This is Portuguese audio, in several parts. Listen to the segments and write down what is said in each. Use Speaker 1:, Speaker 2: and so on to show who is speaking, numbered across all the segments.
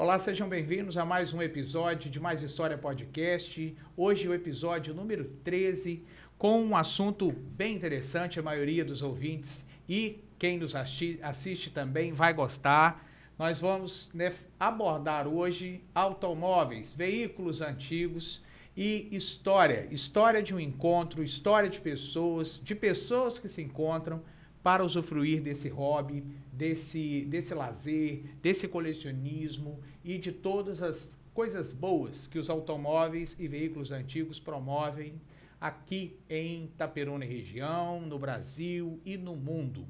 Speaker 1: Olá, sejam bem-vindos a mais um episódio de Mais História Podcast. Hoje o episódio número 13, com um assunto bem interessante, a maioria dos ouvintes e quem nos assiste também vai gostar. Nós vamos né, abordar hoje automóveis, veículos antigos e história. História de um encontro, história de pessoas, de pessoas que se encontram para usufruir desse hobby, desse, desse lazer, desse colecionismo e de todas as coisas boas que os automóveis e veículos antigos promovem aqui em Itaperuna e região, no Brasil e no mundo.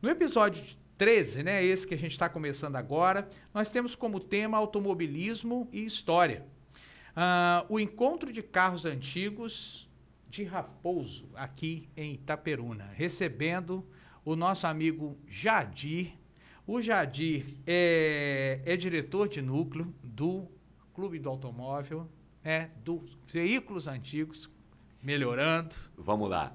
Speaker 1: No episódio 13, né, esse que a gente está começando agora, nós temos como tema automobilismo e história. Uh, o encontro de carros antigos de Raposo, aqui em Itaperuna, recebendo o nosso amigo Jadir. O Jadir é, é diretor de núcleo do Clube do Automóvel, né, dos veículos antigos, melhorando.
Speaker 2: Vamos lá.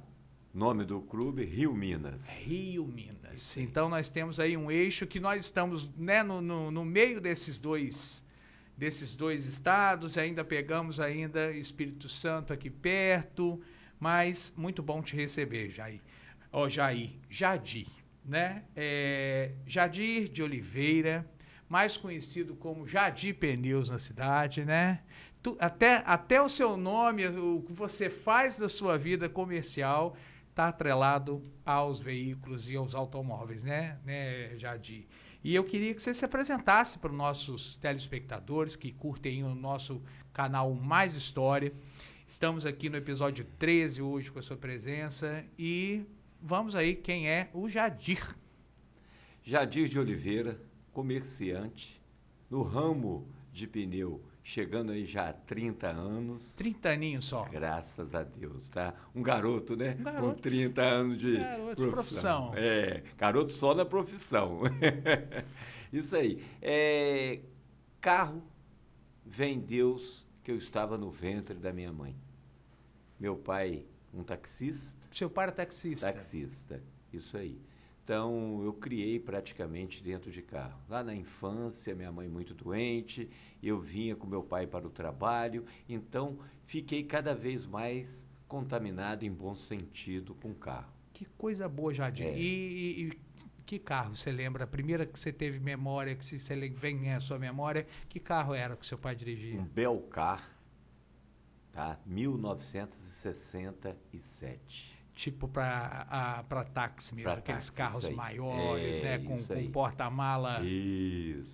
Speaker 2: Nome do clube, Rio Minas.
Speaker 1: Rio Minas. Então nós temos aí um eixo que nós estamos né, no, no, no meio desses dois desses dois estados, ainda pegamos ainda Espírito Santo aqui perto, mas muito bom te receber, Jair ó, Jair, Jadir, né? É, Jadir de Oliveira, mais conhecido como Jadir Pneus na cidade, né? Tu, até, até o seu nome, o que você faz da sua vida comercial, está atrelado aos veículos e aos automóveis, né, né, Jadir? E eu queria que você se apresentasse para os nossos telespectadores que curtem o nosso canal Mais História. Estamos aqui no episódio 13 hoje com a sua presença e vamos aí quem é o Jadir.
Speaker 2: Jadir de Oliveira, comerciante no ramo de pneu, chegando aí já há 30 anos.
Speaker 1: 30 aninhos só.
Speaker 2: Graças a Deus, tá? Um garoto, né?
Speaker 1: Um garoto.
Speaker 2: Com 30 anos de
Speaker 1: garoto profissão.
Speaker 2: De profissão. É, garoto só na profissão. Isso aí. É, carro, vem Deus que eu estava no ventre da minha mãe. Meu pai, um taxista,
Speaker 1: seu pai era taxista?
Speaker 2: Taxista, isso aí. Então, eu criei praticamente dentro de carro. Lá na infância, minha mãe muito doente, eu vinha com meu pai para o trabalho, então fiquei cada vez mais contaminado em bom sentido com o carro.
Speaker 1: Que coisa boa, Jardim. É. E, e, e, que carro você lembra? A primeira que você teve memória, que você vem à sua memória, que carro era que seu pai dirigia?
Speaker 2: Um Belcar, tá? 1967
Speaker 1: tipo para táxi mesmo, pra aqueles táxi, carros maiores, é, né? Com, com porta-mala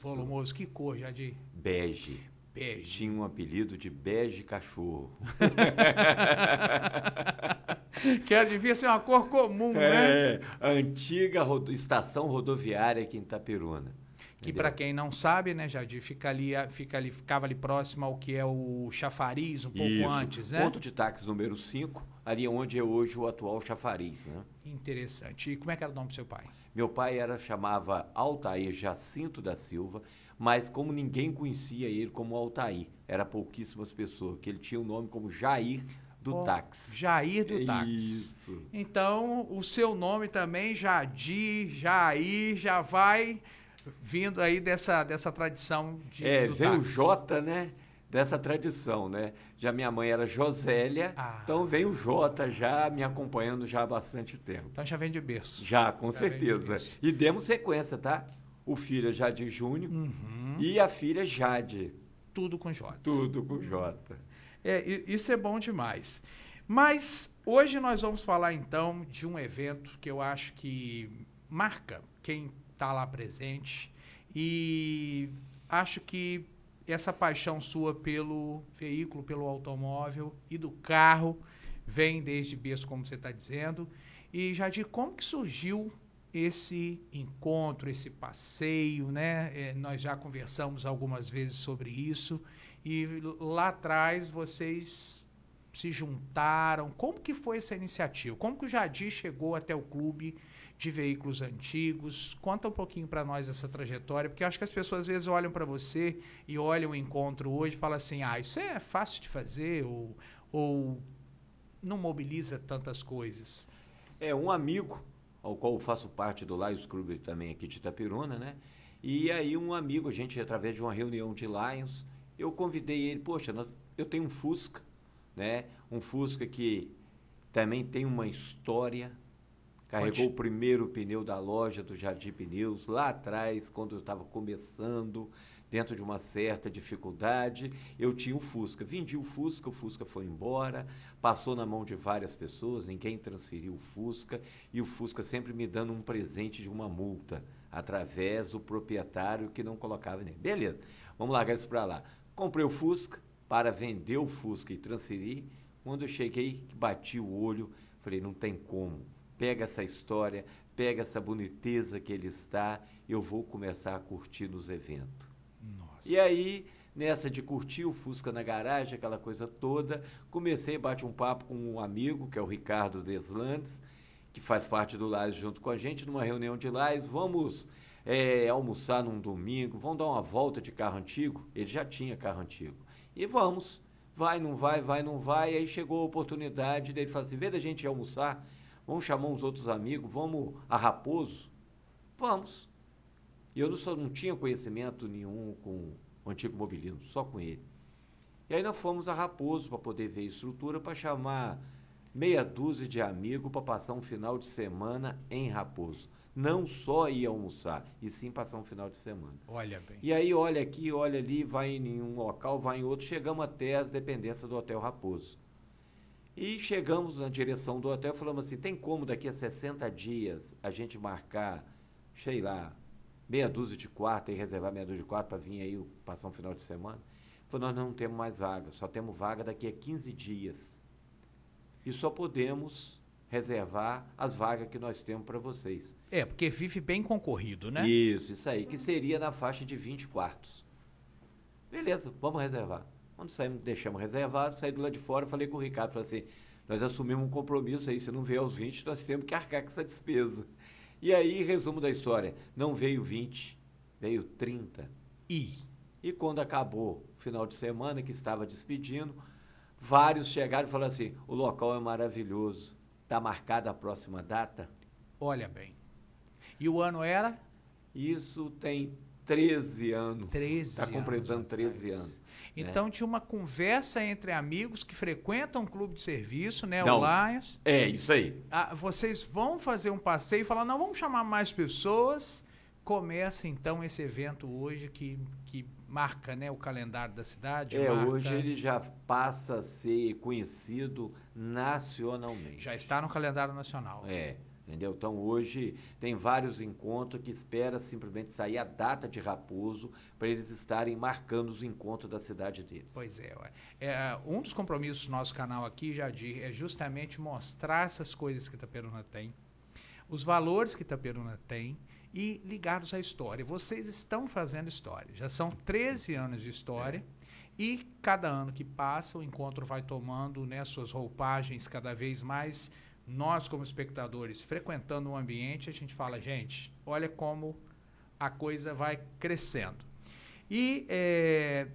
Speaker 1: volumoso. Que cor, Jadir?
Speaker 2: Bege. Bege. Tinha um apelido de bege cachorro.
Speaker 1: que devia ser uma cor comum, né?
Speaker 2: É, antiga rodo, estação rodoviária aqui em Itaperuna.
Speaker 1: Que para quem não sabe, né, Jadir, fica ali, fica ali, ficava ali próximo ao que é o chafariz, um pouco
Speaker 2: Isso.
Speaker 1: antes, né?
Speaker 2: Ponto de táxi número 5, ali onde é hoje o atual chafariz, né?
Speaker 1: Interessante. E como é que era o nome do seu pai?
Speaker 2: Meu pai era chamava Altair Jacinto da Silva, mas como ninguém conhecia ele como Altair, era pouquíssimas pessoas, porque ele tinha o um nome como Jair do oh, táxi.
Speaker 1: Jair do táxi. Isso. Então, o seu nome também, Jadir, Jair, já vai vindo aí dessa, dessa tradição de.
Speaker 2: É, vem o J, né? Dessa tradição, né? Já minha mãe era Josélia, ah. então vem o J já me acompanhando já há bastante tempo.
Speaker 1: Então já vem de berço.
Speaker 2: Já, com já certeza. E demos sequência, tá? O filho é Jade Júnior uhum. e a filha Jade.
Speaker 1: Tudo com J.
Speaker 2: Tudo com J.
Speaker 1: É, isso é bom demais. Mas hoje nós vamos falar então de um evento que eu acho que marca quem está lá presente. E acho que essa paixão sua pelo veículo, pelo automóvel e do carro vem desde berço, como você está dizendo. E Jadir, como que surgiu esse encontro, esse passeio, né? É, nós já conversamos algumas vezes sobre isso e lá atrás vocês se juntaram. Como que foi essa iniciativa? Como que o Jadir chegou até o clube de veículos antigos. Conta um pouquinho para nós essa trajetória, porque eu acho que as pessoas às vezes olham para você e olham o encontro hoje e falam assim: ah, isso é fácil de fazer, ou, ou não mobiliza tantas coisas.
Speaker 2: É, um amigo, ao qual eu faço parte do Laios Clube também aqui de Itapiruna, né? E aí um amigo, a gente, através de uma reunião de Lions, eu convidei ele, poxa, eu tenho um Fusca, né? Um Fusca que também tem uma história. Carregou Pode. o primeiro pneu da loja do Jardim Pneus lá atrás, quando eu estava começando, dentro de uma certa dificuldade. Eu tinha o Fusca. Vendi o Fusca, o Fusca foi embora, passou na mão de várias pessoas, ninguém transferiu o Fusca, e o Fusca sempre me dando um presente de uma multa, através do proprietário que não colocava nele. Beleza, vamos largar isso para lá. Comprei o Fusca para vender o Fusca e transferir. Quando eu cheguei, bati o olho, falei, não tem como. Pega essa história, pega essa boniteza que ele está, eu vou começar a curtir nos eventos. Nossa. E aí, nessa de curtir o Fusca na garagem, aquela coisa toda, comecei a bater um papo com um amigo, que é o Ricardo Deslandes, que faz parte do Lares junto com a gente, numa reunião de Lares, vamos é, almoçar num domingo, vamos dar uma volta de carro antigo. Ele já tinha carro antigo. E vamos. Vai, não vai, vai, não vai. E aí chegou a oportunidade dele falar assim: vê da gente almoçar, vamos chamar uns outros amigos, vamos a Raposo? Vamos. E eu não, só, não tinha conhecimento nenhum com o antigo mobilismo, só com ele. E aí nós fomos a Raposo para poder ver a estrutura, para chamar meia dúzia de amigos para passar um final de semana em Raposo não só ir almoçar, e sim passar um final de semana.
Speaker 1: Olha bem.
Speaker 2: E aí olha aqui, olha ali, vai em um local, vai em outro, chegamos até as dependências do Hotel Raposo. E chegamos na direção do hotel, falamos assim, tem como daqui a 60 dias a gente marcar, sei lá, meia dúzia de quarto e reservar meia dúzia de quarto para vir aí passar um final de semana? Falou, nós não temos mais vaga, só temos vaga daqui a 15 dias. E só podemos reservar as vagas que nós temos para vocês.
Speaker 1: É, porque vive bem concorrido, né?
Speaker 2: Isso, isso aí, que seria na faixa de 20 quartos. Beleza, vamos reservar. Quando saímos, deixamos reservado, saí do lado de fora, falei com o Ricardo, falei assim, nós assumimos um compromisso aí, se não veio aos 20, nós temos que arcar com essa despesa. E aí, resumo da história, não veio 20, veio 30.
Speaker 1: E?
Speaker 2: E quando acabou o final de semana, que estava despedindo, vários chegaram e falaram assim, o local é maravilhoso, Está marcada a próxima data?
Speaker 1: Olha bem. E o ano era?
Speaker 2: Isso tem 13 anos.
Speaker 1: 13
Speaker 2: Está completando 13 anos. Né?
Speaker 1: Então né? tinha uma conversa entre amigos que frequentam o clube de serviço, né? Não, o Lions.
Speaker 2: É, isso aí.
Speaker 1: Ah, vocês vão fazer um passeio e falar, não, vamos chamar mais pessoas. Começa então esse evento hoje que, que marca né, o calendário da cidade.
Speaker 2: É,
Speaker 1: marca...
Speaker 2: hoje ele já passa a ser conhecido nacionalmente.
Speaker 1: Já está no calendário nacional.
Speaker 2: É. Entendeu? Então hoje tem vários encontros que espera simplesmente sair a data de Raposo para eles estarem marcando os encontros da cidade deles.
Speaker 1: Pois é, é, um dos compromissos do nosso canal aqui, Jadir, é justamente mostrar essas coisas que Itaperuna tem, os valores que Itaperuna tem e ligados à história. Vocês estão fazendo história. Já são 13 anos de história. É. E cada ano que passa, o encontro vai tomando né, suas roupagens cada vez mais. Nós, como espectadores, frequentando o ambiente, a gente fala, gente, olha como a coisa vai crescendo. E é,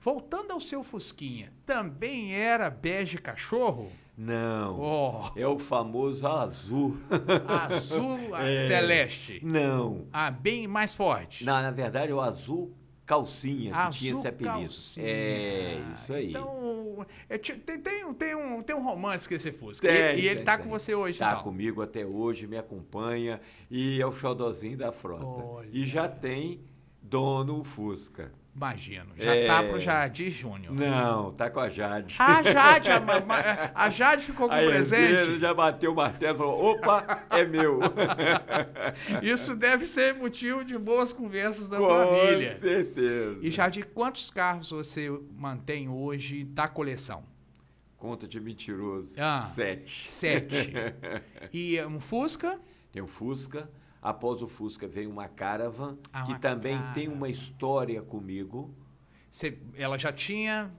Speaker 1: voltando ao seu Fusquinha, também era bege cachorro?
Speaker 2: Não. Oh. É o famoso azul.
Speaker 1: Azul é. celeste.
Speaker 2: Não.
Speaker 1: Ah, bem mais forte.
Speaker 2: Não, na verdade é o azul calcinha
Speaker 1: azul
Speaker 2: que tinha esse apelido.
Speaker 1: Calcinha.
Speaker 2: É, isso aí.
Speaker 1: Então, é, tem, tem, um, tem, um, tem um romance com esse Fusca. Tem, e, e ele está com você hoje,
Speaker 2: Está
Speaker 1: então.
Speaker 2: comigo até hoje, me acompanha e é o xodozinho da frota. Olha. E já tem dono Fusca.
Speaker 1: Imagino. Já é... tá pro Jardim Júnior.
Speaker 2: Não, tá com a Jade.
Speaker 1: A Jade, a, a Jade ficou com o presente.
Speaker 2: já bateu o martelo e falou: opa, é meu.
Speaker 1: Isso deve ser motivo de boas conversas da com família.
Speaker 2: Com certeza.
Speaker 1: E Jade, quantos carros você mantém hoje da coleção?
Speaker 2: Conta de mentiroso. Ah, sete.
Speaker 1: Sete. e um Fusca?
Speaker 2: Tem um Fusca. Após o Fusca veio uma Caravan, ah, que também cara. tem uma história comigo.
Speaker 1: Cê, ela já tinha.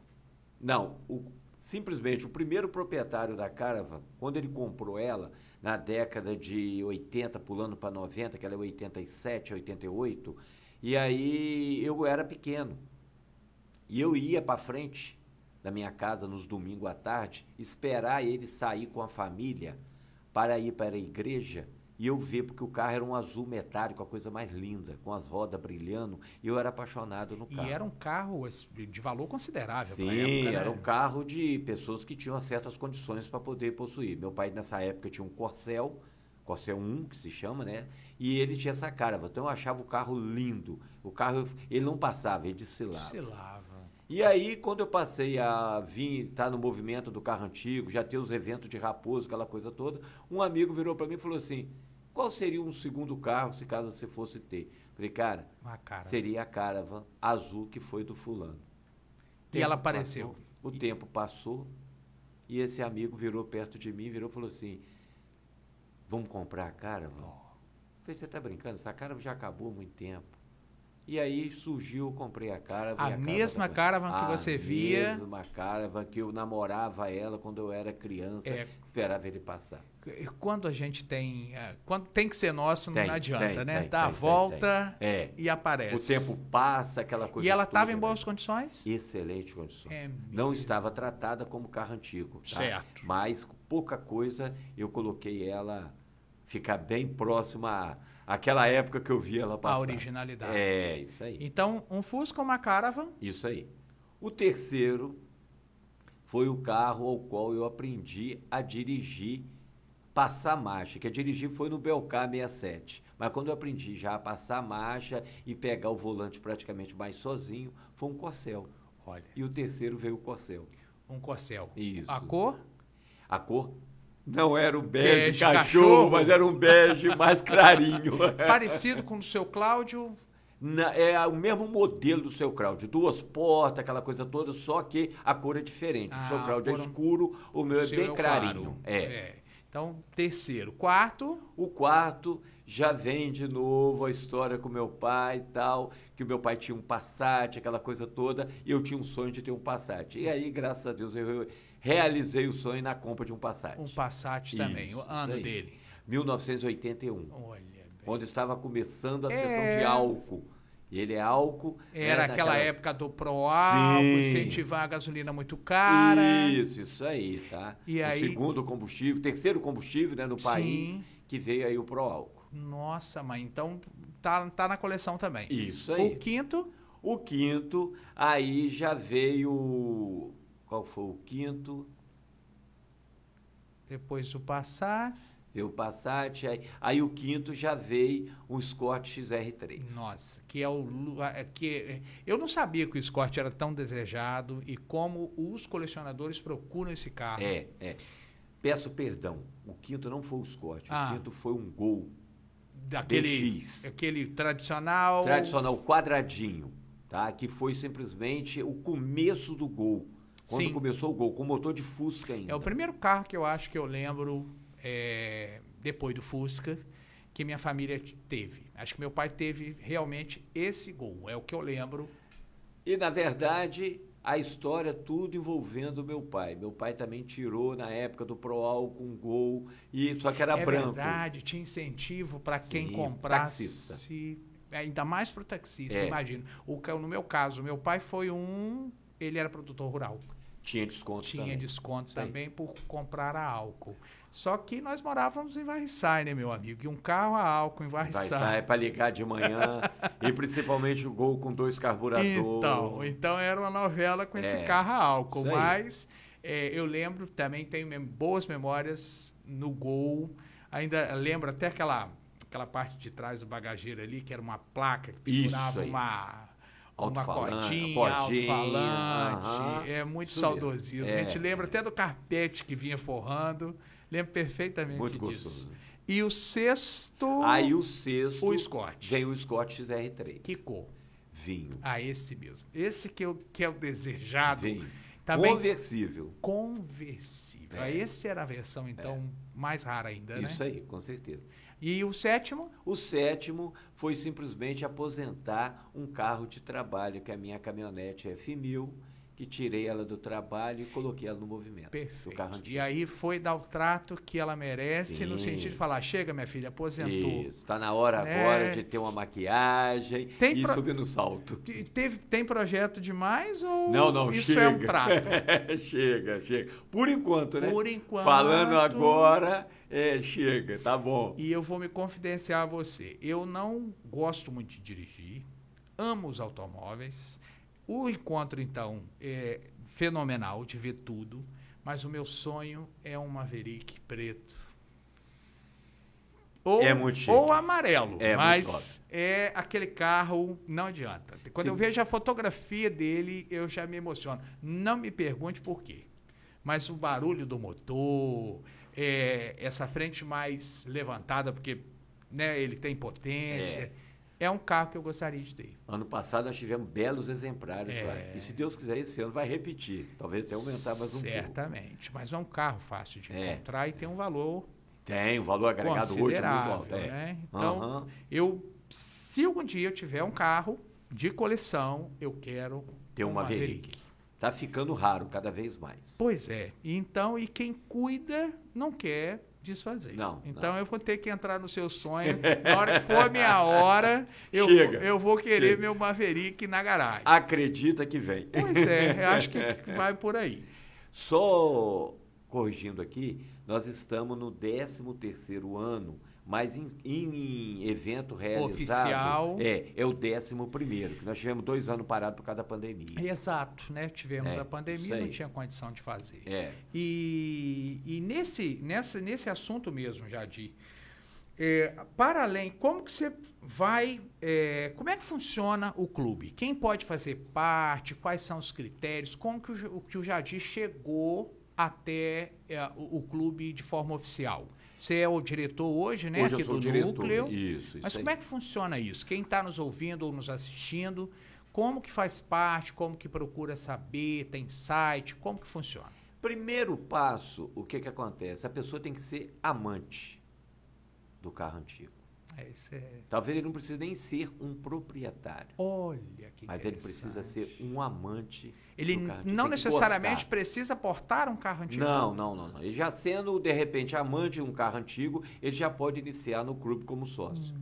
Speaker 2: Não, o, simplesmente o primeiro proprietário da Caravan, quando ele comprou ela, na década de 80, pulando para 90, que ela é 87, 88, e aí eu era pequeno. E eu ia para frente da minha casa nos domingos à tarde, esperar ele sair com a família para ir para a igreja e eu ver, porque o carro era um azul metálico, a coisa mais linda, com as rodas brilhando, e eu era apaixonado no carro.
Speaker 1: E era um carro de valor considerável
Speaker 2: Sim, época, né? era um carro de pessoas que tinham certas condições para poder possuir. Meu pai, nessa época, tinha um Corcel, Corcel 1, que se chama, né? E ele tinha essa cara. Então eu achava o carro lindo. O carro, ele não passava, ele desfilava.
Speaker 1: Desfilava.
Speaker 2: E aí, quando eu passei a vir, estar tá no movimento do carro antigo, já ter os eventos de Raposo, aquela coisa toda, um amigo virou para mim e falou assim: qual seria um segundo carro se caso você fosse ter? Falei, cara, seria a Caravan azul que foi do fulano.
Speaker 1: E ela apareceu.
Speaker 2: Passou, o e... tempo passou e esse amigo virou perto de mim, virou e falou assim: vamos comprar a Caravan? Oh. Falei, você está brincando? Essa Caravan já acabou há muito tempo. E aí surgiu, comprei a Caravan.
Speaker 1: A, a mesma Caravan que você via.
Speaker 2: A mesma Caravan que eu namorava ela quando eu era criança, é. esperava ele passar.
Speaker 1: Quando a gente tem. É, quando tem que ser nosso, tem, não adianta, tem, né? Tem, Dá a volta é. e aparece.
Speaker 2: O tempo passa, aquela coisa.
Speaker 1: E ela estava em boas condições?
Speaker 2: Excelente condições. É não estava tratada como carro antigo. Tá? Certo. Mas pouca coisa eu coloquei ela ficar bem próxima a aquela época que eu vi ela passar.
Speaker 1: A originalidade.
Speaker 2: É, isso aí.
Speaker 1: Então, um Fusca, uma Caravan.
Speaker 2: Isso aí. O terceiro foi o carro ao qual eu aprendi a dirigir, passar marcha, que a dirigir foi no Belcar 67. Mas quando eu aprendi já a passar marcha e pegar o volante praticamente mais sozinho, foi um Corcel. Olha. E o terceiro veio o Corcel.
Speaker 1: Um Corcel.
Speaker 2: Isso.
Speaker 1: A cor?
Speaker 2: A cor não era um bege, bege cachorro, cachorro, mas era um bege mais clarinho.
Speaker 1: Parecido com o do seu Cláudio?
Speaker 2: Na, é o mesmo modelo do seu Cláudio, duas portas, aquela coisa toda, só que a cor é diferente. Ah, o seu ah, Cláudio é escuro, o meu é bem é clarinho. Claro. É. é.
Speaker 1: Então, terceiro. Quarto?
Speaker 2: O quarto já vem de novo a história com meu pai e tal, que o meu pai tinha um Passat, aquela coisa toda, e eu tinha um sonho de ter um Passat. E aí, graças a Deus, eu realizei o sonho na compra de um Passat.
Speaker 1: Um Passat também, o ano dele?
Speaker 2: 1981. Olha bem. Onde estava começando a é... sessão de álcool. Ele é álcool.
Speaker 1: Era né, aquela época do Proálcool, incentivar a gasolina muito cara.
Speaker 2: Isso, isso aí, tá? E o aí... segundo combustível, terceiro combustível né, no país, Sim. que veio aí o Proálcool.
Speaker 1: Nossa, mãe, então tá, tá na coleção também.
Speaker 2: Isso aí.
Speaker 1: O quinto?
Speaker 2: O quinto, aí já veio qual foi o quinto?
Speaker 1: Depois do Passat.
Speaker 2: Veio o Passat, aí, aí o quinto já veio o Escort XR3.
Speaker 1: Nossa, que é o que eu não sabia que o Escort era tão desejado e como os colecionadores procuram esse carro.
Speaker 2: É, é. Peço perdão, o quinto não foi o Escort, ah. o quinto foi um Gol
Speaker 1: daquele DX. aquele tradicional
Speaker 2: tradicional quadradinho, tá? Que foi simplesmente o começo do Gol quando Sim. começou o Gol, com motor de Fusca ainda.
Speaker 1: É o primeiro carro que eu acho que eu lembro, é, depois do Fusca, que minha família teve. Acho que meu pai teve realmente esse Gol, é o que eu lembro.
Speaker 2: E, na verdade, a história tudo envolvendo meu pai. Meu pai também tirou na época do Proal com Gol, e só que era
Speaker 1: é
Speaker 2: branco.
Speaker 1: É verdade, tinha incentivo para quem comprasse. Taxista. Ainda mais para o taxista, é. imagino. O, no meu caso, meu pai foi um. Ele era produtor rural.
Speaker 2: Tinha desconto
Speaker 1: Tinha
Speaker 2: também.
Speaker 1: desconto também por comprar a álcool. Só que nós morávamos em Varriçai, né, meu amigo? E um carro a álcool em Varriçai. Varriçai
Speaker 2: é para ligar de manhã e principalmente o Gol com dois carburadores.
Speaker 1: Então, então era uma novela com esse é, carro a álcool. Mas é, eu lembro, também tenho boas memórias no Gol. Ainda lembro até aquela, aquela parte de trás do bagageiro ali, que era uma placa que pendurava uma uma cotinha, alto-falante. é muito saudosismo. É. A gente lembra até do carpete que vinha forrando. Lembro perfeitamente muito disso. Gostoso. E o sexto.
Speaker 2: Aí o sexto.
Speaker 1: O Scott.
Speaker 2: Vem o Scott XR3.
Speaker 1: Que cor?
Speaker 2: Vinho.
Speaker 1: Ah, esse mesmo. Esse que, eu, que é o desejado.
Speaker 2: Vinho. Também
Speaker 1: conversível. Conversível. É. Esse era a versão, então, é. mais rara ainda,
Speaker 2: Isso
Speaker 1: né?
Speaker 2: Isso aí, com certeza.
Speaker 1: E o sétimo?
Speaker 2: O sétimo foi simplesmente aposentar um carro de trabalho, que é a minha caminhonete F1000, que tirei ela do trabalho e coloquei ela no movimento.
Speaker 1: Perfeito. E aí foi dar o trato que ela merece,
Speaker 2: Sim.
Speaker 1: no sentido de falar: chega, minha filha, aposentou.
Speaker 2: Isso, está na hora
Speaker 1: Né?
Speaker 2: agora de ter uma maquiagem
Speaker 1: Tem
Speaker 2: e
Speaker 1: pro-
Speaker 2: subir no salto.
Speaker 1: Te- Teve, tem projeto demais ou
Speaker 2: Não, não,
Speaker 1: isso
Speaker 2: chega.
Speaker 1: é um trato?
Speaker 2: chega, chega. Por enquanto, né?
Speaker 1: Por enquanto.
Speaker 2: Falando agora, é, chega, tá bom.
Speaker 1: E eu vou me confidenciar a você. Eu não gosto muito de dirigir, amo os automóveis. O encontro, então, é fenomenal de ver tudo, mas o meu sonho é um Maverick preto. Ou,
Speaker 2: É
Speaker 1: ou amarelo,
Speaker 2: É
Speaker 1: mas é aquele carro, não adianta. Quando eu
Speaker 2: Sim.
Speaker 1: vejo a fotografia dele, eu já me emociono. Não me pergunte por quê, mas o barulho do motor, é, essa frente mais levantada, porque né, ele tem potência, é. Um carro que eu gostaria de ter.
Speaker 2: Ano passado nós tivemos belos exemplares
Speaker 1: É.
Speaker 2: lá. E se Deus quiser, esse ano vai repetir. Talvez até aumentar mais um pouco.
Speaker 1: Certamente, mas é um carro fácil de
Speaker 2: É.
Speaker 1: encontrar e tem um valor
Speaker 2: Tem, o valor agregado hoje é muito alto. É.
Speaker 1: né? Então,
Speaker 2: Aham.
Speaker 1: eu, se algum dia eu tiver um carro de coleção, eu quero
Speaker 2: Ter um Maverick. Tá ficando raro cada vez mais.
Speaker 1: Pois é. Então, e quem cuida não quer desfazer.
Speaker 2: Não,
Speaker 1: Então
Speaker 2: não.
Speaker 1: eu vou ter que entrar no seu sonho. Na hora que for a minha hora, eu,
Speaker 2: Chega.
Speaker 1: eu vou querer
Speaker 2: Chega.
Speaker 1: meu Maverick na garagem.
Speaker 2: Acredita que vem.
Speaker 1: Pois é, eu acho que vai por aí.
Speaker 2: Só corrigindo aqui, nós estamos no 13º ano, mas em, em evento realizado...
Speaker 1: Oficial.
Speaker 2: É, é o 11º, que nós tivemos dois anos parados por causa da pandemia.
Speaker 1: Exato, né? Tivemos
Speaker 2: É,
Speaker 1: a pandemia, não tinha condição de fazer.
Speaker 2: É,
Speaker 1: E, e nesse, nessa, nesse assunto mesmo, Jadir, é, para além, como que você vai, é, como é que funciona o clube? Quem pode fazer parte? Quais são os critérios? Como que o- que o Jadir chegou até é, o, o clube de forma oficial? Você é o diretor hoje, né?
Speaker 2: Hoje eu
Speaker 1: aqui
Speaker 2: sou
Speaker 1: do
Speaker 2: diretor.
Speaker 1: núcleo.
Speaker 2: Isso,
Speaker 1: Mas
Speaker 2: isso
Speaker 1: como
Speaker 2: aí.
Speaker 1: é que funciona isso? Quem está nos ouvindo ou nos assistindo, como que faz parte? Como que procura saber? Tem site? Como que funciona?
Speaker 2: Primeiro passo, o que que acontece? A pessoa tem que ser amante do carro antigo.
Speaker 1: É, é...
Speaker 2: Talvez ele não precise nem ser um proprietário,
Speaker 1: Olha que
Speaker 2: mas ele precisa ser um amante
Speaker 1: Ele não necessariamente precisa portar um carro antigo.
Speaker 2: Não, não, não, não. Ele já sendo, de repente, amante de um carro antigo, ele já pode iniciar no clube como sócio.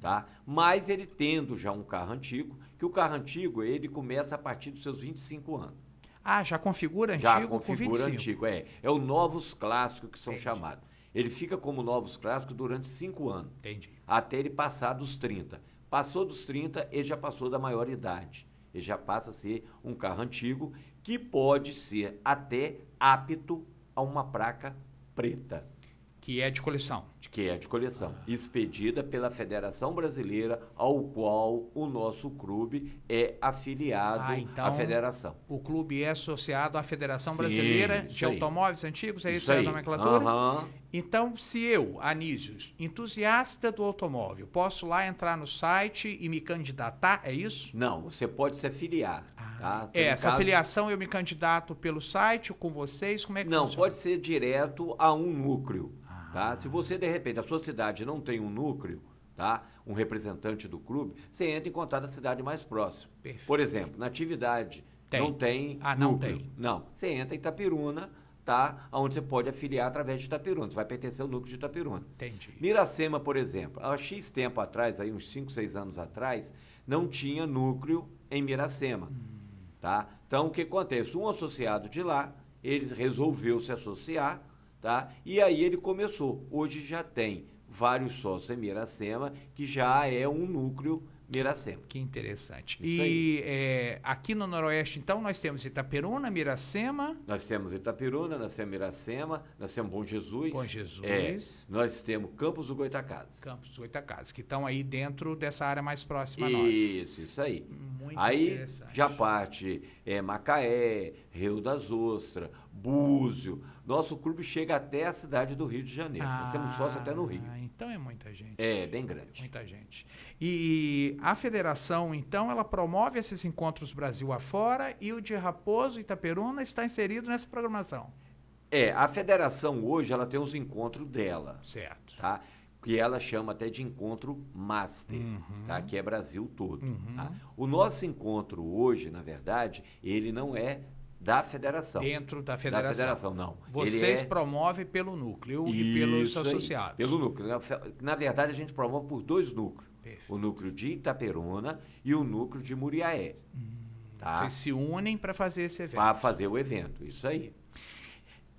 Speaker 2: Tá? Mas ele tendo já um carro antigo, que o carro antigo, ele começa a partir dos seus 25 anos.
Speaker 1: Ah, já configura antigo
Speaker 2: Já configura
Speaker 1: 25.
Speaker 2: antigo, é. É o novos clássicos que são
Speaker 1: Entendi.
Speaker 2: chamados. Ele fica como novos clássicos durante 5 anos,
Speaker 1: Entendi.
Speaker 2: até ele passar dos 30. Passou dos 30, ele já passou da maioridade. Ele já passa a ser um carro antigo que pode ser até apto a uma placa preta.
Speaker 1: Que é de coleção.
Speaker 2: que é de coleção, expedida pela Federação Brasileira, ao qual o nosso clube é afiliado
Speaker 1: Ah, então-
Speaker 2: à federação.
Speaker 1: O clube é associado à Federação
Speaker 2: Sim,
Speaker 1: Brasileira
Speaker 2: isso
Speaker 1: de
Speaker 2: aí.
Speaker 1: Automóveis Antigos, é isso, a
Speaker 2: aí.
Speaker 1: nomenclatura?
Speaker 2: Aham.
Speaker 1: Então, se eu, Anísio, entusiasta do automóvel, posso lá entrar no site e me candidatar, é isso?
Speaker 2: Não, você pode se afiliar. tá? Se
Speaker 1: É, essa
Speaker 2: caso-
Speaker 1: afiliação eu me candidato pelo site, com vocês, como é que
Speaker 2: Não,
Speaker 1: funciona?
Speaker 2: pode ser direto a um núcleo.
Speaker 1: Ah.
Speaker 2: Tá? Se você, de repente, a sua cidade não tem um núcleo, tá? um representante do clube, você entra em contato da cidade mais próxima.
Speaker 1: Perfeito.
Speaker 2: Por exemplo, na atividade
Speaker 1: Tem.
Speaker 2: não tem
Speaker 1: Ah, não
Speaker 2: núcleo.
Speaker 1: tem.
Speaker 2: Não, você entra em Itapiruna, tá? onde você pode afiliar através de Itapiruna. Você vai pertencer ao núcleo de Itapiruna.
Speaker 1: Entendi.
Speaker 2: Miracema, por exemplo, há X tempo atrás, aí uns 5, 6 anos atrás, não tinha núcleo em Miracema. Tá? Então, o que acontece? Um associado de lá, ele resolveu se associar, tá? e aí ele começou. Hoje já tem vários sócios em Miracema, que já é um núcleo Miracema.
Speaker 1: Que interessante.
Speaker 2: Isso
Speaker 1: e é, aqui no Noroeste, então, nós temos Itaperuna, Miracema,
Speaker 2: Nós temos Itapiruna, nós temos Miracema, nós temos Bom Jesus.
Speaker 1: Bom Jesus.
Speaker 2: É, nós temos Campos do Goitacazes.
Speaker 1: Campos Oitacazes, que estão aí dentro dessa área mais próxima a nós.
Speaker 2: Isso, isso aí.
Speaker 1: Muito
Speaker 2: aí
Speaker 1: interessante.
Speaker 2: já parte é, Macaé, Rio das Ostras, Búzio. Nosso clube chega até a cidade do Rio de Janeiro. Nós temos sócio até no Rio.
Speaker 1: Ah, Então é muita gente.
Speaker 2: É, bem grande.
Speaker 1: Muita gente. E a federação, então, ela promove esses encontros Brasil afora e o de Raposo e Itaperuna está inserido nessa programação.
Speaker 2: É, a federação hoje ela tem os encontros dela,
Speaker 1: Certo.
Speaker 2: tá? que ela chama até de encontro master,
Speaker 1: Uhum.
Speaker 2: tá? que é Brasil todo.
Speaker 1: Uhum.
Speaker 2: tá? O nosso encontro hoje, na verdade, ele não é da federação.
Speaker 1: Dentro da
Speaker 2: Da
Speaker 1: federação.
Speaker 2: federação, não.
Speaker 1: Vocês
Speaker 2: é...
Speaker 1: promovem pelo núcleo e pelos
Speaker 2: Isso aí,
Speaker 1: associados.
Speaker 2: Pelo núcleo. Na, na verdade, a gente promove por dois núcleos.
Speaker 1: Perfeito.
Speaker 2: O núcleo de Itaperuna e o núcleo de Muriaé. Tá?
Speaker 1: Vocês se unem para fazer esse evento.
Speaker 2: Para fazer o evento, isso aí.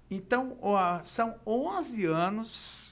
Speaker 1: Então, ó, são 11 anos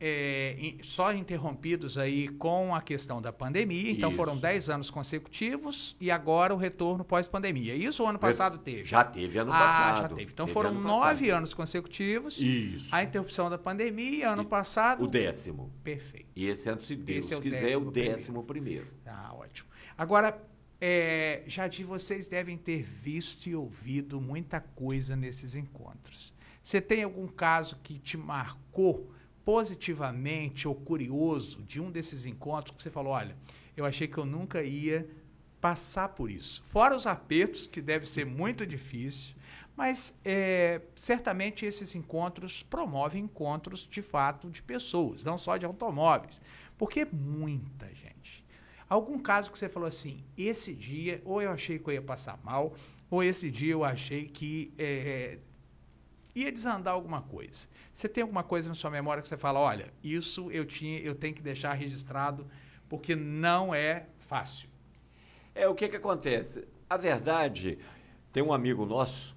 Speaker 1: é, só interrompidos aí com a questão da pandemia. Então,
Speaker 2: Isso.
Speaker 1: foram 10 anos consecutivos e agora o retorno pós-pandemia. Isso o ano passado teve?
Speaker 2: Já teve ano
Speaker 1: ah,
Speaker 2: passado.
Speaker 1: já teve. Então,
Speaker 2: Teve
Speaker 1: foram
Speaker 2: ano
Speaker 1: nove anos consecutivos.
Speaker 2: Isso.
Speaker 1: A interrupção da pandemia, ano
Speaker 2: E-
Speaker 1: passado.
Speaker 2: O décimo.
Speaker 1: Perfeito.
Speaker 2: E esse ano, se Deus
Speaker 1: Esse é o
Speaker 2: quiser, é
Speaker 1: décimo
Speaker 2: o décimo primeiro.
Speaker 1: Ah, ótimo. Agora, é, Jadir, vocês devem ter visto e ouvido muita coisa nesses encontros. Você tem algum caso que te marcou positivamente ou curioso de um desses encontros que você falou, olha, eu achei que eu nunca ia passar por isso. Fora os apertos, que deve ser muito difícil, mas é, certamente esses encontros promovem encontros de fato de pessoas, não só de automóveis, porque é muita gente. Algum caso que você falou assim, esse dia, ou eu achei que eu ia passar mal, ou esse dia eu achei que é, ia desandar alguma coisa. Você tem alguma coisa na sua memória que você fala, olha, isso eu tinha, eu tenho que deixar registrado porque não é fácil.
Speaker 2: É, o que que acontece? A verdade, tem um amigo nosso,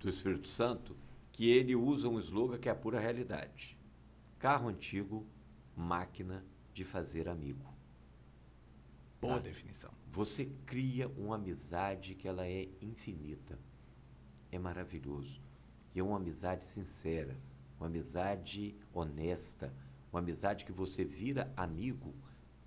Speaker 2: do Espírito Santo, que ele usa um slogan que é a pura realidade. Carro antigo, máquina de fazer amigo.
Speaker 1: Boa
Speaker 2: Ah.
Speaker 1: definição.
Speaker 2: Você cria uma amizade que ela é infinita. É maravilhoso. E é uma amizade sincera, uma amizade honesta, uma amizade que você vira amigo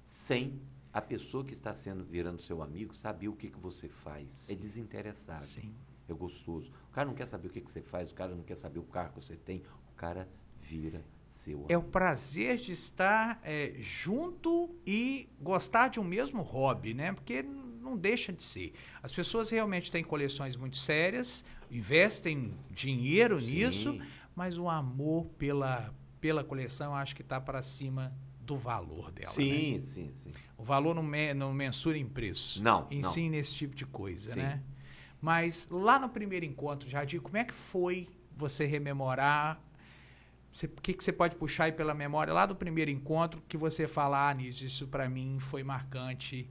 Speaker 2: sem a pessoa que está sendo virando seu amigo saber o que, que você faz. É desinteressado.
Speaker 1: Sim.
Speaker 2: É gostoso. O cara não quer saber o que, que você faz, o cara não quer saber o carro que você tem, o cara vira seu
Speaker 1: É o
Speaker 2: amigo.
Speaker 1: prazer de estar é, junto e gostar de um mesmo hobby, né? Porque não deixa de ser. As pessoas realmente têm coleções muito sérias, investem dinheiro
Speaker 2: Sim.
Speaker 1: nisso, mas o amor pela, pela coleção acho que está para cima do valor dela. né?
Speaker 2: Sim, sim, sim.
Speaker 1: O valor não, me- não mensura em preço.
Speaker 2: Não,
Speaker 1: Em
Speaker 2: não.
Speaker 1: si, nesse tipo de coisa,
Speaker 2: Sim.
Speaker 1: né? Mas lá no primeiro encontro, Jardim, como é que foi você rememorar? O que, que você pode puxar aí pela memória lá do primeiro encontro que você fala, ah, Nísio, isso para mim foi marcante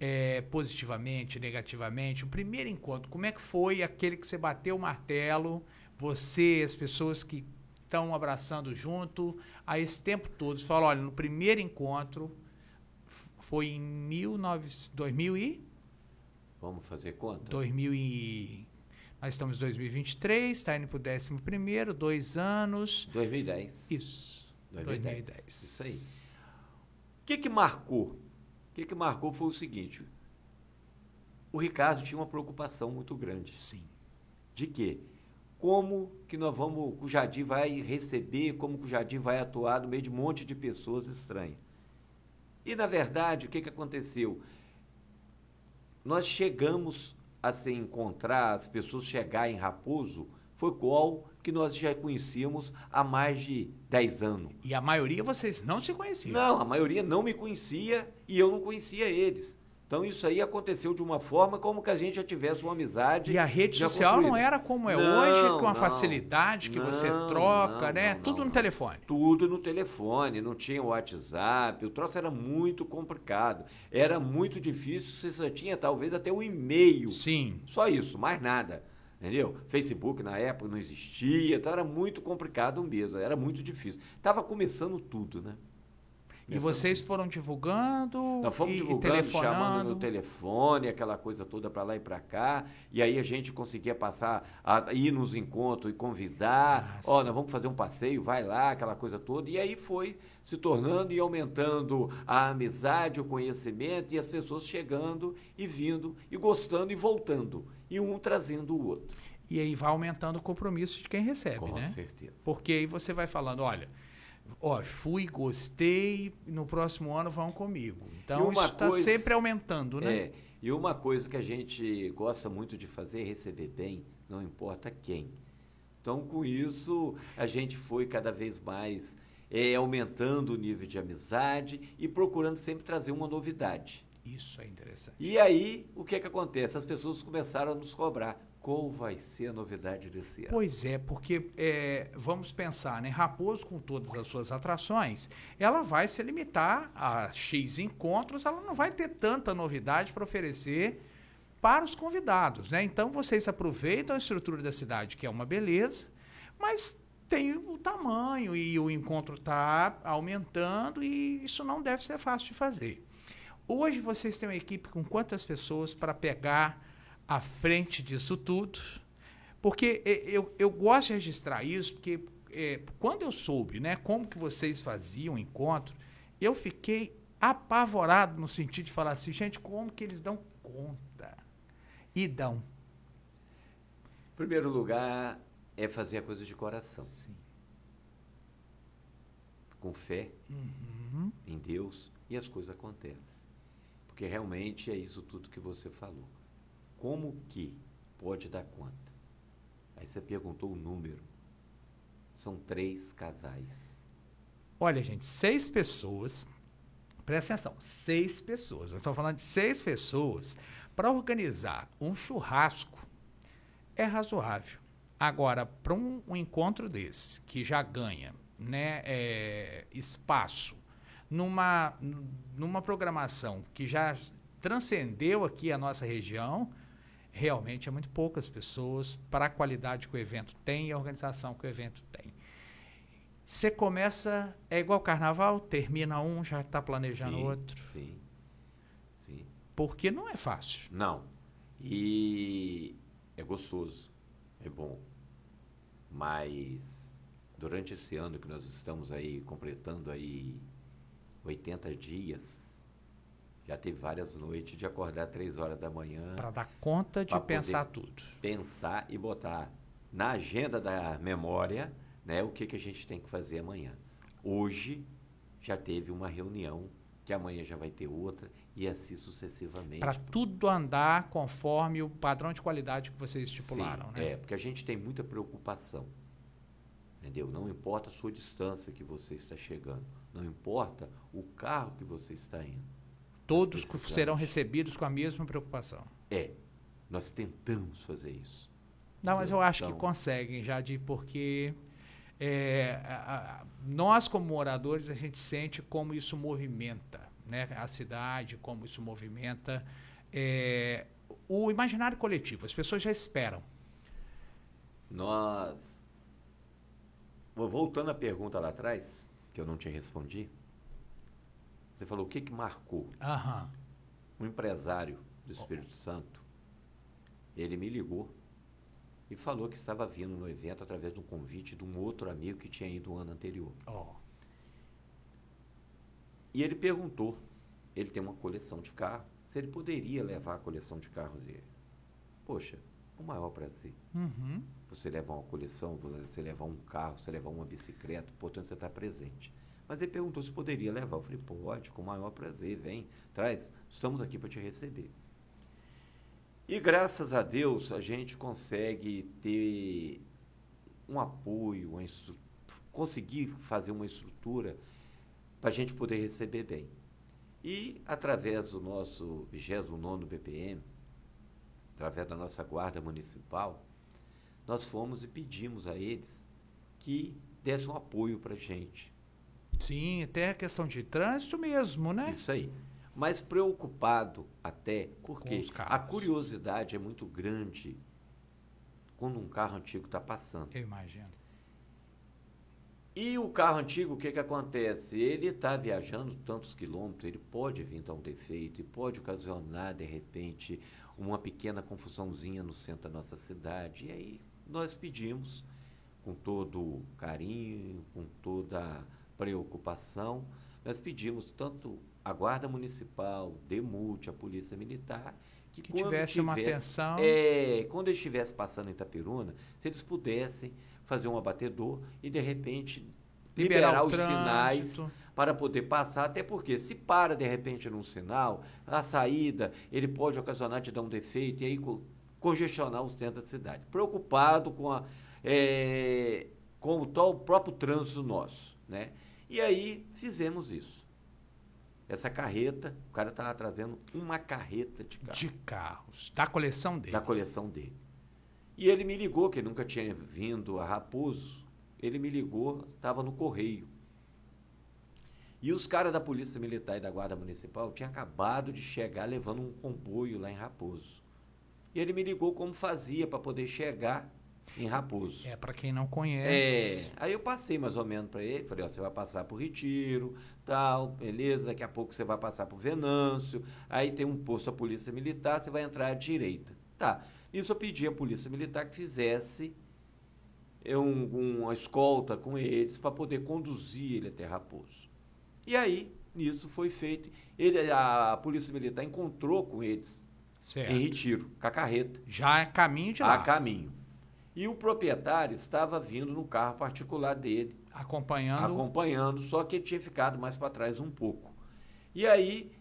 Speaker 1: é, positivamente, negativamente? O primeiro encontro, como é que foi aquele que você bateu o martelo, você, as pessoas que estão abraçando junto, a esse tempo todo? Você fala, olha, no primeiro encontro, foi em 19, 2000 e...
Speaker 2: Vamos fazer conta?
Speaker 1: 2000 e... Nós estamos em 2023, está indo para o 11º, dois anos.
Speaker 2: 2010.
Speaker 1: Isso,
Speaker 2: 2010.
Speaker 1: 2010.
Speaker 2: Isso aí. O que que marcou? O que que marcou foi o seguinte. O Ricardo tinha uma preocupação muito grande.
Speaker 1: Sim.
Speaker 2: De quê? Como que nós vamos, o Jardim vai receber, como que o Jardim vai atuar no meio de um monte de pessoas estranhas. E, na verdade, o que, que aconteceu? Nós chegamos a se encontrar, as pessoas chegar em Raposo, foi qual que nós já conhecíamos há mais de 10 anos.
Speaker 1: E a maioria vocês não se conheciam.
Speaker 2: Não, a maioria não me conhecia e eu não conhecia eles. Então isso aí aconteceu de uma forma como que a gente já tivesse uma amizade.
Speaker 1: E a rede social não
Speaker 2: construída.
Speaker 1: era como é
Speaker 2: Não,
Speaker 1: hoje, com a
Speaker 2: não.
Speaker 1: facilidade que você
Speaker 2: Não,
Speaker 1: troca,
Speaker 2: não,
Speaker 1: né?
Speaker 2: não,
Speaker 1: Tudo
Speaker 2: não,
Speaker 1: no
Speaker 2: não.
Speaker 1: telefone.
Speaker 2: Tudo no telefone, não tinha WhatsApp, o troço era muito complicado. Era muito difícil, você só tinha talvez até um e-mail.
Speaker 1: Sim.
Speaker 2: Só isso, mais nada. Entendeu? Facebook na época não existia, então era muito complicado mesmo, era muito difícil. Tava começando tudo, né?
Speaker 1: E vocês foram divulgando
Speaker 2: Nós fomos
Speaker 1: e, e
Speaker 2: divulgando, chamando
Speaker 1: telefonando.
Speaker 2: no telefone, aquela coisa toda para lá e para cá, e aí a gente conseguia passar, a ir nos encontros e convidar,
Speaker 1: Ah,
Speaker 2: ó,
Speaker 1: sim.
Speaker 2: nós vamos fazer um passeio, vai lá, aquela coisa toda, e aí foi se tornando e aumentando a amizade, o conhecimento, e as pessoas chegando e vindo, e gostando e voltando, e um trazendo o outro.
Speaker 1: E aí vai aumentando o compromisso de quem recebe,
Speaker 2: Com
Speaker 1: né?
Speaker 2: certeza.
Speaker 1: Porque aí você vai falando, olha, ó, fui, gostei, no próximo ano vão comigo. Então isso está sempre aumentando, né?
Speaker 2: É, e uma coisa que a gente gosta muito de fazer é receber bem, não importa quem. Então, com isso, a gente foi cada vez mais é, aumentando o nível de amizade e procurando sempre trazer uma novidade.
Speaker 1: Isso é interessante.
Speaker 2: E aí, o que é que acontece? As pessoas começaram a nos cobrar. Qual vai ser a novidade desse ano?
Speaker 1: Pois é, porque é, vamos pensar, né? Raposo, com todas as suas atrações, ela vai se limitar a X encontros, ela não vai ter tanta novidade para oferecer para os convidados, né? Então vocês aproveitam a estrutura da cidade, que é uma beleza, mas tem o tamanho e o encontro está aumentando e isso não deve ser fácil de fazer. Hoje vocês têm uma equipe com quantas pessoas para pegar à frente disso tudo? Porque eu, eu gosto de registrar isso, porque é, quando eu soube né, como que vocês faziam o encontro, eu fiquei apavorado no sentido de falar assim, gente, como que eles dão conta? E dão.
Speaker 2: Em primeiro lugar, é fazer a coisa de coração.
Speaker 1: Sim.
Speaker 2: Com fé
Speaker 1: Uhum.
Speaker 2: em Deus e as coisas acontecem. Porque realmente é isso tudo que você falou. Como que pode dar conta? Aí você perguntou o número. São três casais.
Speaker 1: Olha, gente, seis pessoas. Presta atenção, seis pessoas. Eu estou falando de seis pessoas para organizar um churrasco é razoável. Agora, para um, um encontro desse, que já ganha né, é, espaço numa, numa programação que já transcendeu aqui a nossa região, realmente é muito poucas pessoas para a qualidade que o evento tem e a organização que o evento tem. Você começa, é igual carnaval, termina um, já está planejando
Speaker 2: sim,
Speaker 1: outro.
Speaker 2: Sim. Sim.
Speaker 1: Porque não é fácil.
Speaker 2: Não. E é gostoso, é bom. Mas durante esse ano que nós estamos aí completando aí 80 dias, já teve várias noites de acordar três horas da manhã.
Speaker 1: Para dar conta de pensar tudo.
Speaker 2: Pensar e botar na agenda da memória né, o que, que a gente tem que fazer amanhã. Hoje já teve uma reunião, que amanhã já vai ter outra, e assim sucessivamente.
Speaker 1: Para tudo andar conforme o padrão de qualidade que vocês estipularam,
Speaker 2: Sim,
Speaker 1: né?
Speaker 2: É, porque a gente tem muita preocupação. Entendeu? Não importa a sua distância que você está chegando. Não importa o carro que você está indo.
Speaker 1: Todos serão recebidos com a mesma preocupação.
Speaker 2: É, nós tentamos fazer isso.
Speaker 1: Não, mas eu acho que
Speaker 2: Então-
Speaker 1: conseguem, Jade, porque é, a- a- nós, como moradores, a gente sente como isso movimenta né, a cidade, como isso movimenta é, o imaginário coletivo. As pessoas já esperam.
Speaker 2: Nós. Voltando à pergunta lá atrás, que eu não tinha respondido. Você falou o que, que marcou?
Speaker 1: Aham.
Speaker 2: Um empresário do Espírito Santo, ele me ligou e falou que estava vindo no evento através de um convite de um outro amigo que tinha ido o ano anterior.
Speaker 1: Ó,
Speaker 2: E ele perguntou, ele tem uma coleção de carro, se ele poderia levar a coleção de carros dele. Poxa, o maior prazer.
Speaker 1: uhum.
Speaker 2: Você levar uma coleção, você levar um carro, você levar uma bicicleta, portanto você está presente. Mas ele perguntou se poderia levar. Eu falei, pode, com o maior prazer, vem, traz, estamos aqui para te receber. E graças a Deus a gente consegue ter um apoio, uma conseguir fazer uma estrutura para a gente poder receber bem. E através do nosso 29 BPM, através da nossa guarda municipal, nós fomos e pedimos a eles que dessem um apoio para a gente.
Speaker 1: Sim, até a questão de trânsito mesmo, né?
Speaker 2: Isso aí. Mas preocupado até, porque a curiosidade é muito grande quando um carro antigo está passando.
Speaker 1: Eu imagino.
Speaker 2: E o carro antigo, o que, que acontece? Ele está viajando tantos quilômetros, ele pode vir dar um defeito e pode ocasionar, de repente, uma pequena confusãozinha no centro da nossa cidade. E aí nós pedimos, com todo carinho, com toda preocupação, nós pedimos tanto a Guarda Municipal, Demute, a Polícia Militar, que,
Speaker 1: Que
Speaker 2: quando
Speaker 1: tivesse uma atenção.
Speaker 2: É, quando eles estivessem passando em Itaperuna, se eles pudessem fazer um abatedor e, de repente, liberar,
Speaker 1: o
Speaker 2: os sinais
Speaker 1: trânsito.
Speaker 2: para poder passar, até porque se para de repente num sinal, a saída, ele pode ocasionar te dar um defeito e aí congestionar o centro da cidade. Preocupado com, a, é, com o tal próprio trânsito nosso, né? E aí fizemos isso. Essa carreta, o cara estava trazendo uma carreta de carros.
Speaker 1: De carros. Da coleção dele.
Speaker 2: Da coleção dele. E ele me ligou, que ele nunca tinha vindo a Raposo. Ele me ligou, estava no correio. E os caras da Polícia Militar e da Guarda Municipal tinham acabado de chegar levando um comboio lá em Raposo. E ele me ligou como fazia para poder chegar em Raposo.
Speaker 1: É, para quem não conhece.
Speaker 2: É, aí eu passei mais ou menos para ele, falei, ó, você vai passar por Retiro, tal, beleza, daqui a pouco você vai passar por Venâncio, aí tem um posto da Polícia Militar, você vai entrar à direita. Tá, isso eu pedi à Polícia Militar que fizesse um, uma escolta com eles para poder conduzir ele até Raposo. E aí, nisso foi feito, ele, a Polícia Militar encontrou com eles certo. em Retiro, com a carreta.
Speaker 1: Já é caminho de lá.
Speaker 2: A caminho. E o proprietário estava vindo no carro particular dele.
Speaker 1: Acompanhando.
Speaker 2: Acompanhando, só que ele tinha ficado mais para trás um pouco. E aí,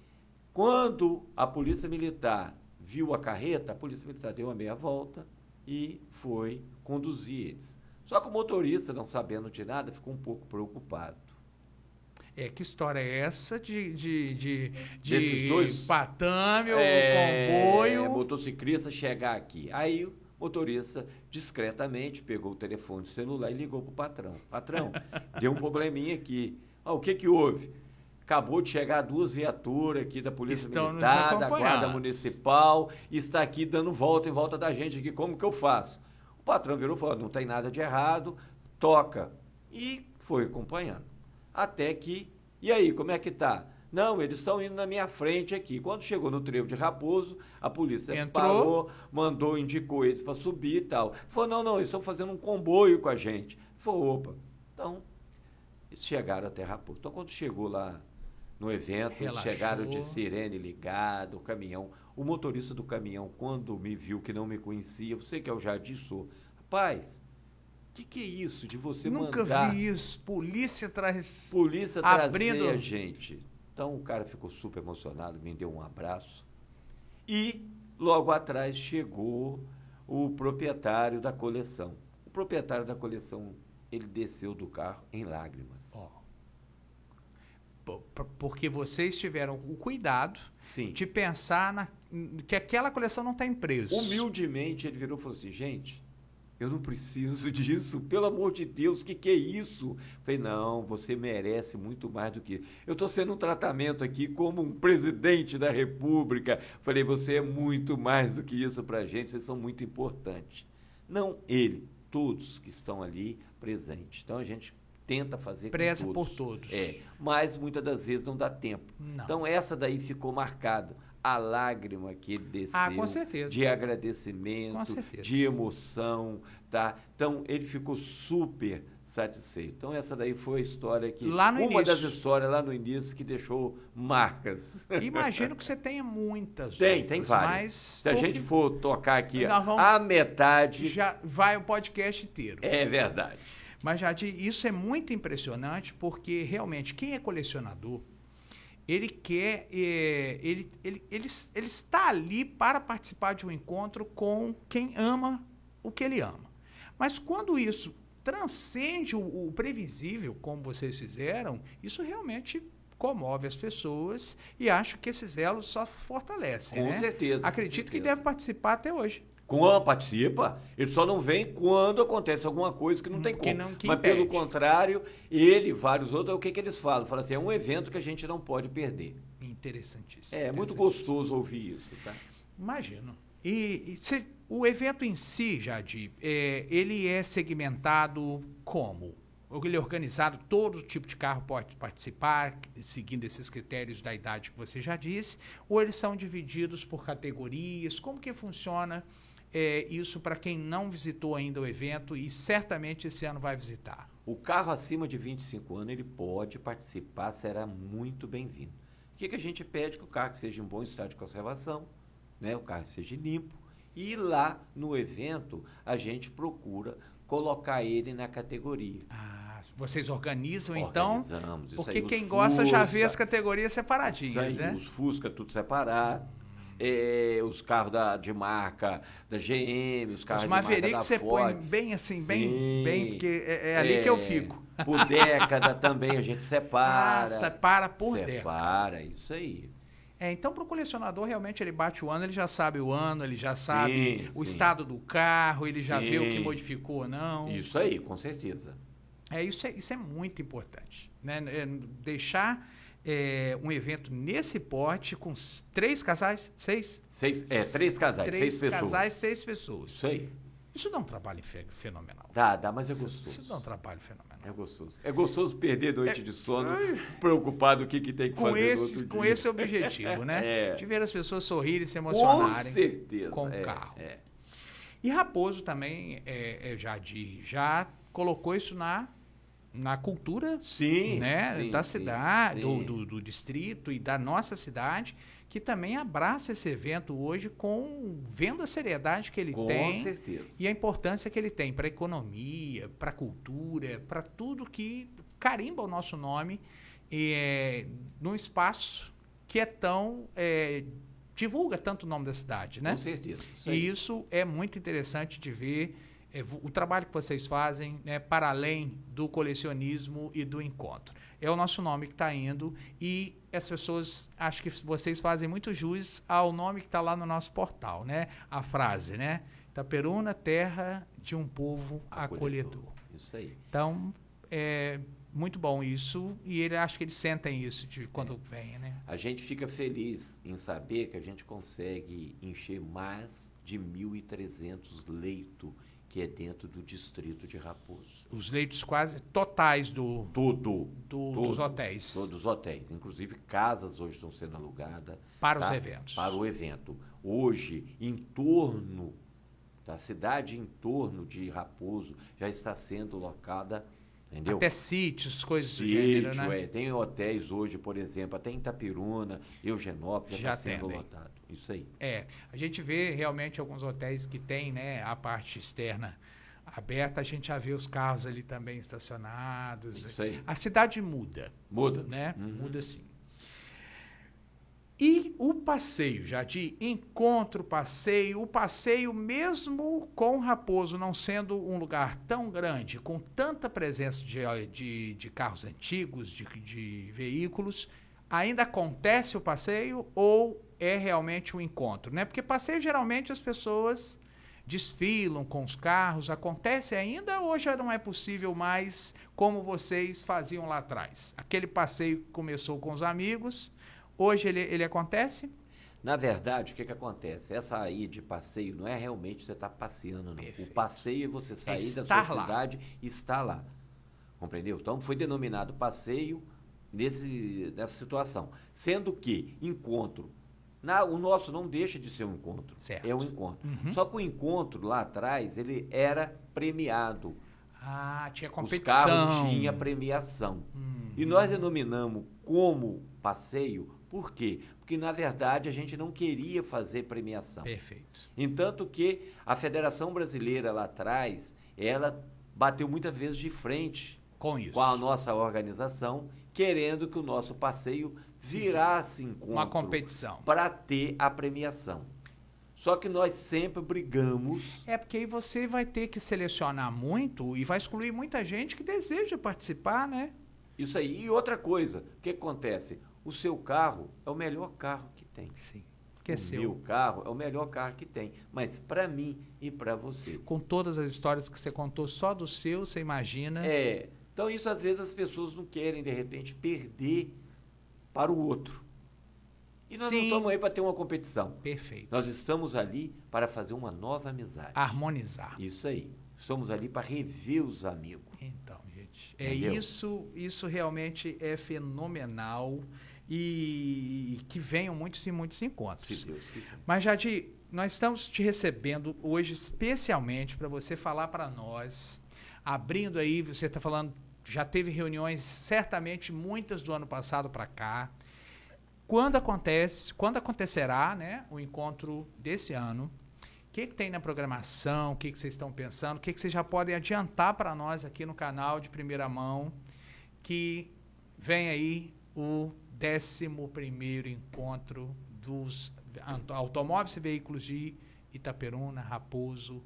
Speaker 2: quando a polícia militar viu a carreta, a polícia militar deu uma meia volta e foi conduzir eles. Só que o motorista, não sabendo de nada, ficou um pouco preocupado.
Speaker 1: É, que história é essa de, de, de, de dois, patame ou é, comboio?
Speaker 2: motociclista chegar aqui. Aí motorista discretamente pegou o telefone celular e ligou para o patrão. Patrão, deu um probleminha aqui. Ah, o que que houve? Acabou de chegar duas viaturas aqui da Polícia Estão Militar, da Guarda Municipal, está aqui dando volta em volta da gente aqui. Como que eu faço? O patrão virou e falou, não tem nada de errado, toca. E foi acompanhando. Até que, e aí, como é que tá? Não, eles estão indo na minha frente aqui. Quando chegou no trevo de Raposo, a polícia Entrou. parou, mandou, indicou eles para subir e tal. Falou, não, não, eles estão fazendo um comboio com a gente. Falou, opa. Então, eles chegaram até Raposo. Então, quando chegou lá no evento, Relaxou. chegaram de sirene ligado, o caminhão. O motorista do caminhão, quando me viu que não me conhecia, você que é o Jardim Sou, rapaz, que, que é isso de você
Speaker 1: Nunca
Speaker 2: mandar...
Speaker 1: Nunca vi isso. Polícia traz...
Speaker 2: Polícia abrindo... trazer a gente. Então o cara ficou super emocionado, me deu um abraço. E logo atrás chegou o proprietário da coleção. O proprietário da coleção, ele desceu do carro em lágrimas. Oh.
Speaker 1: Porque vocês tiveram o cuidado
Speaker 2: Sim.
Speaker 1: de pensar na, que aquela coleção não está em preço.
Speaker 2: Humildemente ele virou e falou assim, gente, eu não preciso disso, pelo amor de Deus, o que, que é isso? Falei, não, você merece muito mais do que isso. Eu estou sendo um tratamento aqui como um presidente da República. Falei, você é muito mais do que isso para a gente, vocês são muito importantes. Não ele, todos que estão ali presentes. Então a gente tenta fazer
Speaker 1: Preza por todos.
Speaker 2: É, mas muitas das vezes não dá tempo.
Speaker 1: Não.
Speaker 2: Então essa daí ficou marcado a lágrima que desceu
Speaker 1: ah, com certeza.
Speaker 2: de agradecimento, de emoção, tá? Então ele ficou super satisfeito. Então essa daí foi a história que
Speaker 1: lá
Speaker 2: no
Speaker 1: uma
Speaker 2: início. das histórias lá no início que deixou marcas.
Speaker 1: Imagino que você tenha muitas.
Speaker 2: Tem, tem várias. Se a gente for tocar aqui a metade,
Speaker 1: já vai o podcast inteiro.
Speaker 2: É verdade.
Speaker 1: Mas Jadir, isso é muito impressionante porque realmente quem é colecionador ele quer, é, ele, ele, ele, ele está ali para participar de um encontro com quem ama o que ele ama. Mas quando isso transcende o, o previsível, como vocês fizeram, isso realmente comove as pessoas e acho que esses elos só fortalecem.
Speaker 2: Com
Speaker 1: né?
Speaker 2: certeza.
Speaker 1: Acredito
Speaker 2: com
Speaker 1: certeza. que deve participar até hoje.
Speaker 2: Quando participa, ele só não vem quando acontece alguma coisa que não tem como.
Speaker 1: Não,
Speaker 2: Mas
Speaker 1: impede.
Speaker 2: pelo contrário, ele e vários outros, o que, que eles falam? Falam assim, é um evento que a gente não pode perder.
Speaker 1: Interessantíssimo.
Speaker 2: É, muito gostoso ouvir isso, tá?
Speaker 1: Imagino. E, e se, o evento em si, Jadir, é, ele é segmentado como? Ele é organizado, todo tipo de carro pode participar, seguindo esses critérios da idade que você já disse, ou eles são divididos por categorias? Como que funciona é, isso para quem não visitou ainda o evento e certamente esse ano vai visitar?
Speaker 2: O carro acima de 25 anos, ele pode participar, será muito bem-vindo. O que, que a gente pede? Que o carro seja em bom estado de conservação, né? o carro seja limpo, e lá no evento a gente procura colocar ele na categoria.
Speaker 1: Ah, vocês organizam então?
Speaker 2: Organizamos.
Speaker 1: Porque quem gosta Fusca, já vê as categorias separadinhas,
Speaker 2: aí,
Speaker 1: né?
Speaker 2: Os Fusca tudo separado é, os carros da, de marca da GM, os carros
Speaker 1: os
Speaker 2: de marca da
Speaker 1: você
Speaker 2: Ford.
Speaker 1: põe bem assim, bem,
Speaker 2: Sim.
Speaker 1: bem, porque é, é ali que eu fico.
Speaker 2: Por década também a gente separa.
Speaker 1: Ah, separa por década.
Speaker 2: Separa, isso aí.
Speaker 1: É, então, para o colecionador, realmente, ele bate o ano, ele já sabe o ano, ele já
Speaker 2: Sim,
Speaker 1: sabe o
Speaker 2: sim.
Speaker 1: estado do carro, ele já vê o que
Speaker 2: Sim.
Speaker 1: modificou ou não.
Speaker 2: Isso aí, com certeza.
Speaker 1: É, isso, é, isso é muito importante. Né? É, deixar é, um evento nesse porte com três casais, seis?
Speaker 2: Seis, é, três casais,
Speaker 1: Três
Speaker 2: seis pessoas.
Speaker 1: casais, seis pessoas.
Speaker 2: Isso aí.
Speaker 1: Isso dá um trabalho fe- fenomenal.
Speaker 2: Dá, dá, mas é
Speaker 1: Isso,
Speaker 2: gostoso.
Speaker 1: isso dá um trabalho fenomenal.
Speaker 2: É gostoso. É gostoso perder noite de sono, preocupado o que, que tem que
Speaker 1: Com
Speaker 2: fazer
Speaker 1: esse, com
Speaker 2: dia.
Speaker 1: esse objetivo, né?
Speaker 2: É.
Speaker 1: De ver as pessoas sorrirem, se
Speaker 2: Com
Speaker 1: emocionarem.
Speaker 2: certeza.
Speaker 1: com o
Speaker 2: é,
Speaker 1: carro.
Speaker 2: é.
Speaker 1: E Raposo também, é, é, já, de, já colocou isso na, na cultura
Speaker 2: Sim,
Speaker 1: né,
Speaker 2: sim,
Speaker 1: da
Speaker 2: sim,
Speaker 1: cidade, do,
Speaker 2: sim.
Speaker 1: do, do distrito e da nossa cidade, que também abraça esse evento hoje com vendo a seriedade que ele
Speaker 2: Com
Speaker 1: tem
Speaker 2: certeza.
Speaker 1: e a importância que ele tem para a economia, para a cultura, para tudo que carimba o nosso nome é, num espaço que é tão é, divulga tanto o nome da cidade, né?
Speaker 2: Com certeza. Isso
Speaker 1: E isso é muito interessante de ver é, o trabalho que vocês fazem né, para além do colecionismo e do encontro. É o nosso nome que está indo e as pessoas, acho que vocês fazem muito jus ao nome que está lá no nosso portal, né? A frase, né? Itaperuna, terra de um povo acolhedor.
Speaker 2: Isso aí.
Speaker 1: Então, é muito bom isso e ele acho que eles sentem isso de quando vem, né?
Speaker 2: A gente fica feliz em saber que a gente consegue encher mais de 1.300 leitos que é dentro do distrito de Raposo.
Speaker 1: Os leitos quase totais do,
Speaker 2: Todo.
Speaker 1: do-
Speaker 2: todo,
Speaker 1: dos hotéis.
Speaker 2: Todos os hotéis. Inclusive, casas hoje estão sendo alugadas.
Speaker 1: Para os
Speaker 2: tá?
Speaker 1: eventos.
Speaker 2: Para o evento. Hoje, em torno da cidade, em torno de Raposo, já está sendo locada, entendeu?
Speaker 1: Até sítios, coisas do
Speaker 2: Sítio,
Speaker 1: gênero, né?
Speaker 2: é. Tem hotéis hoje, por exemplo, até em Itapiruna, Eugenópolis, já
Speaker 1: Já
Speaker 2: está sendo
Speaker 1: atendem.
Speaker 2: lotado. Isso aí.
Speaker 1: É, a gente vê realmente alguns hotéis que tem, né, a parte externa aberta, a gente já vê os carros ali também estacionados.
Speaker 2: Isso aí.
Speaker 1: A cidade muda,
Speaker 2: Muda.
Speaker 1: né?
Speaker 2: Uhum.
Speaker 1: Muda sim. E o passeio, já de encontro, passeio, o passeio mesmo com Raposo não sendo um lugar tão grande, com tanta presença de, de, de carros antigos, de, de veículos, ainda acontece o passeio ou é realmente um encontro, né? Porque passeio geralmente as pessoas desfilam com os carros, acontece ainda ou já não é possível mais como vocês faziam lá atrás? Aquele passeio que começou com os amigos, hoje ele, ele acontece?
Speaker 2: Na verdade, o que, que acontece? Essa aí de passeio não é realmente você estar passeando, não.
Speaker 1: Perfeito.
Speaker 2: O passeio é você sair da
Speaker 1: estar
Speaker 2: sua
Speaker 1: lá.
Speaker 2: cidade e estar lá. Compreendeu? Então foi denominado passeio nesse, nessa situação. Sendo que encontro. Na- o nosso não deixa de ser um encontro.
Speaker 1: Certo.
Speaker 2: É um encontro.
Speaker 1: Uhum.
Speaker 2: Só que o encontro lá atrás, ele era premiado.
Speaker 1: Ah, tinha
Speaker 2: Os
Speaker 1: competição.
Speaker 2: carros tinha premiação.
Speaker 1: Hum.
Speaker 2: E nós denominamos como passeio, por quê? Porque, na verdade, a gente não queria fazer premiação.
Speaker 1: Perfeito.
Speaker 2: Entanto que a Federação Brasileira lá atrás, ela bateu muitas vezes de frente
Speaker 1: Com isso.
Speaker 2: com a nossa organização, querendo que o nosso passeio virasse encontro
Speaker 1: Uma competição.
Speaker 2: para ter a premiação. Só que nós sempre brigamos
Speaker 1: É porque aí você vai ter que selecionar muito e vai excluir muita gente que deseja participar, né?
Speaker 2: isso aí. E outra coisa, o que acontece? O seu carro é o melhor carro que tem.
Speaker 1: Sim. Que é
Speaker 2: o
Speaker 1: seu.
Speaker 2: meu carro é o melhor carro que tem, mas para mim e para você.
Speaker 1: Com todas as histórias que você contou só do seu, você imagina.
Speaker 2: É, então isso às vezes as pessoas não querem de repente perder para o outro. E nós
Speaker 1: Sim.
Speaker 2: não estamos aí para ter uma competição.
Speaker 1: Perfeito.
Speaker 2: Nós estamos ali para fazer uma nova amizade.
Speaker 1: Harmonizar.
Speaker 2: Isso aí. Estamos ali para rever os amigos.
Speaker 1: Então, gente, é isso, isso realmente é fenomenal e que venham muitos e muitos encontros.
Speaker 2: Se Deus quiser.
Speaker 1: Mas, Jadir, nós estamos te recebendo hoje especialmente para você falar para nós, abrindo aí, você está falando, já teve reuniões, certamente muitas do ano passado para cá. Quando acontece, quando acontecerá, né, o encontro desse ano? O que, que tem na programação? O que, que vocês estão pensando? O que, que vocês já podem adiantar para nós aqui no canal de primeira mão? Que vem aí o 11 encontro dos automóveis e veículos de Itaperuna, Raposo.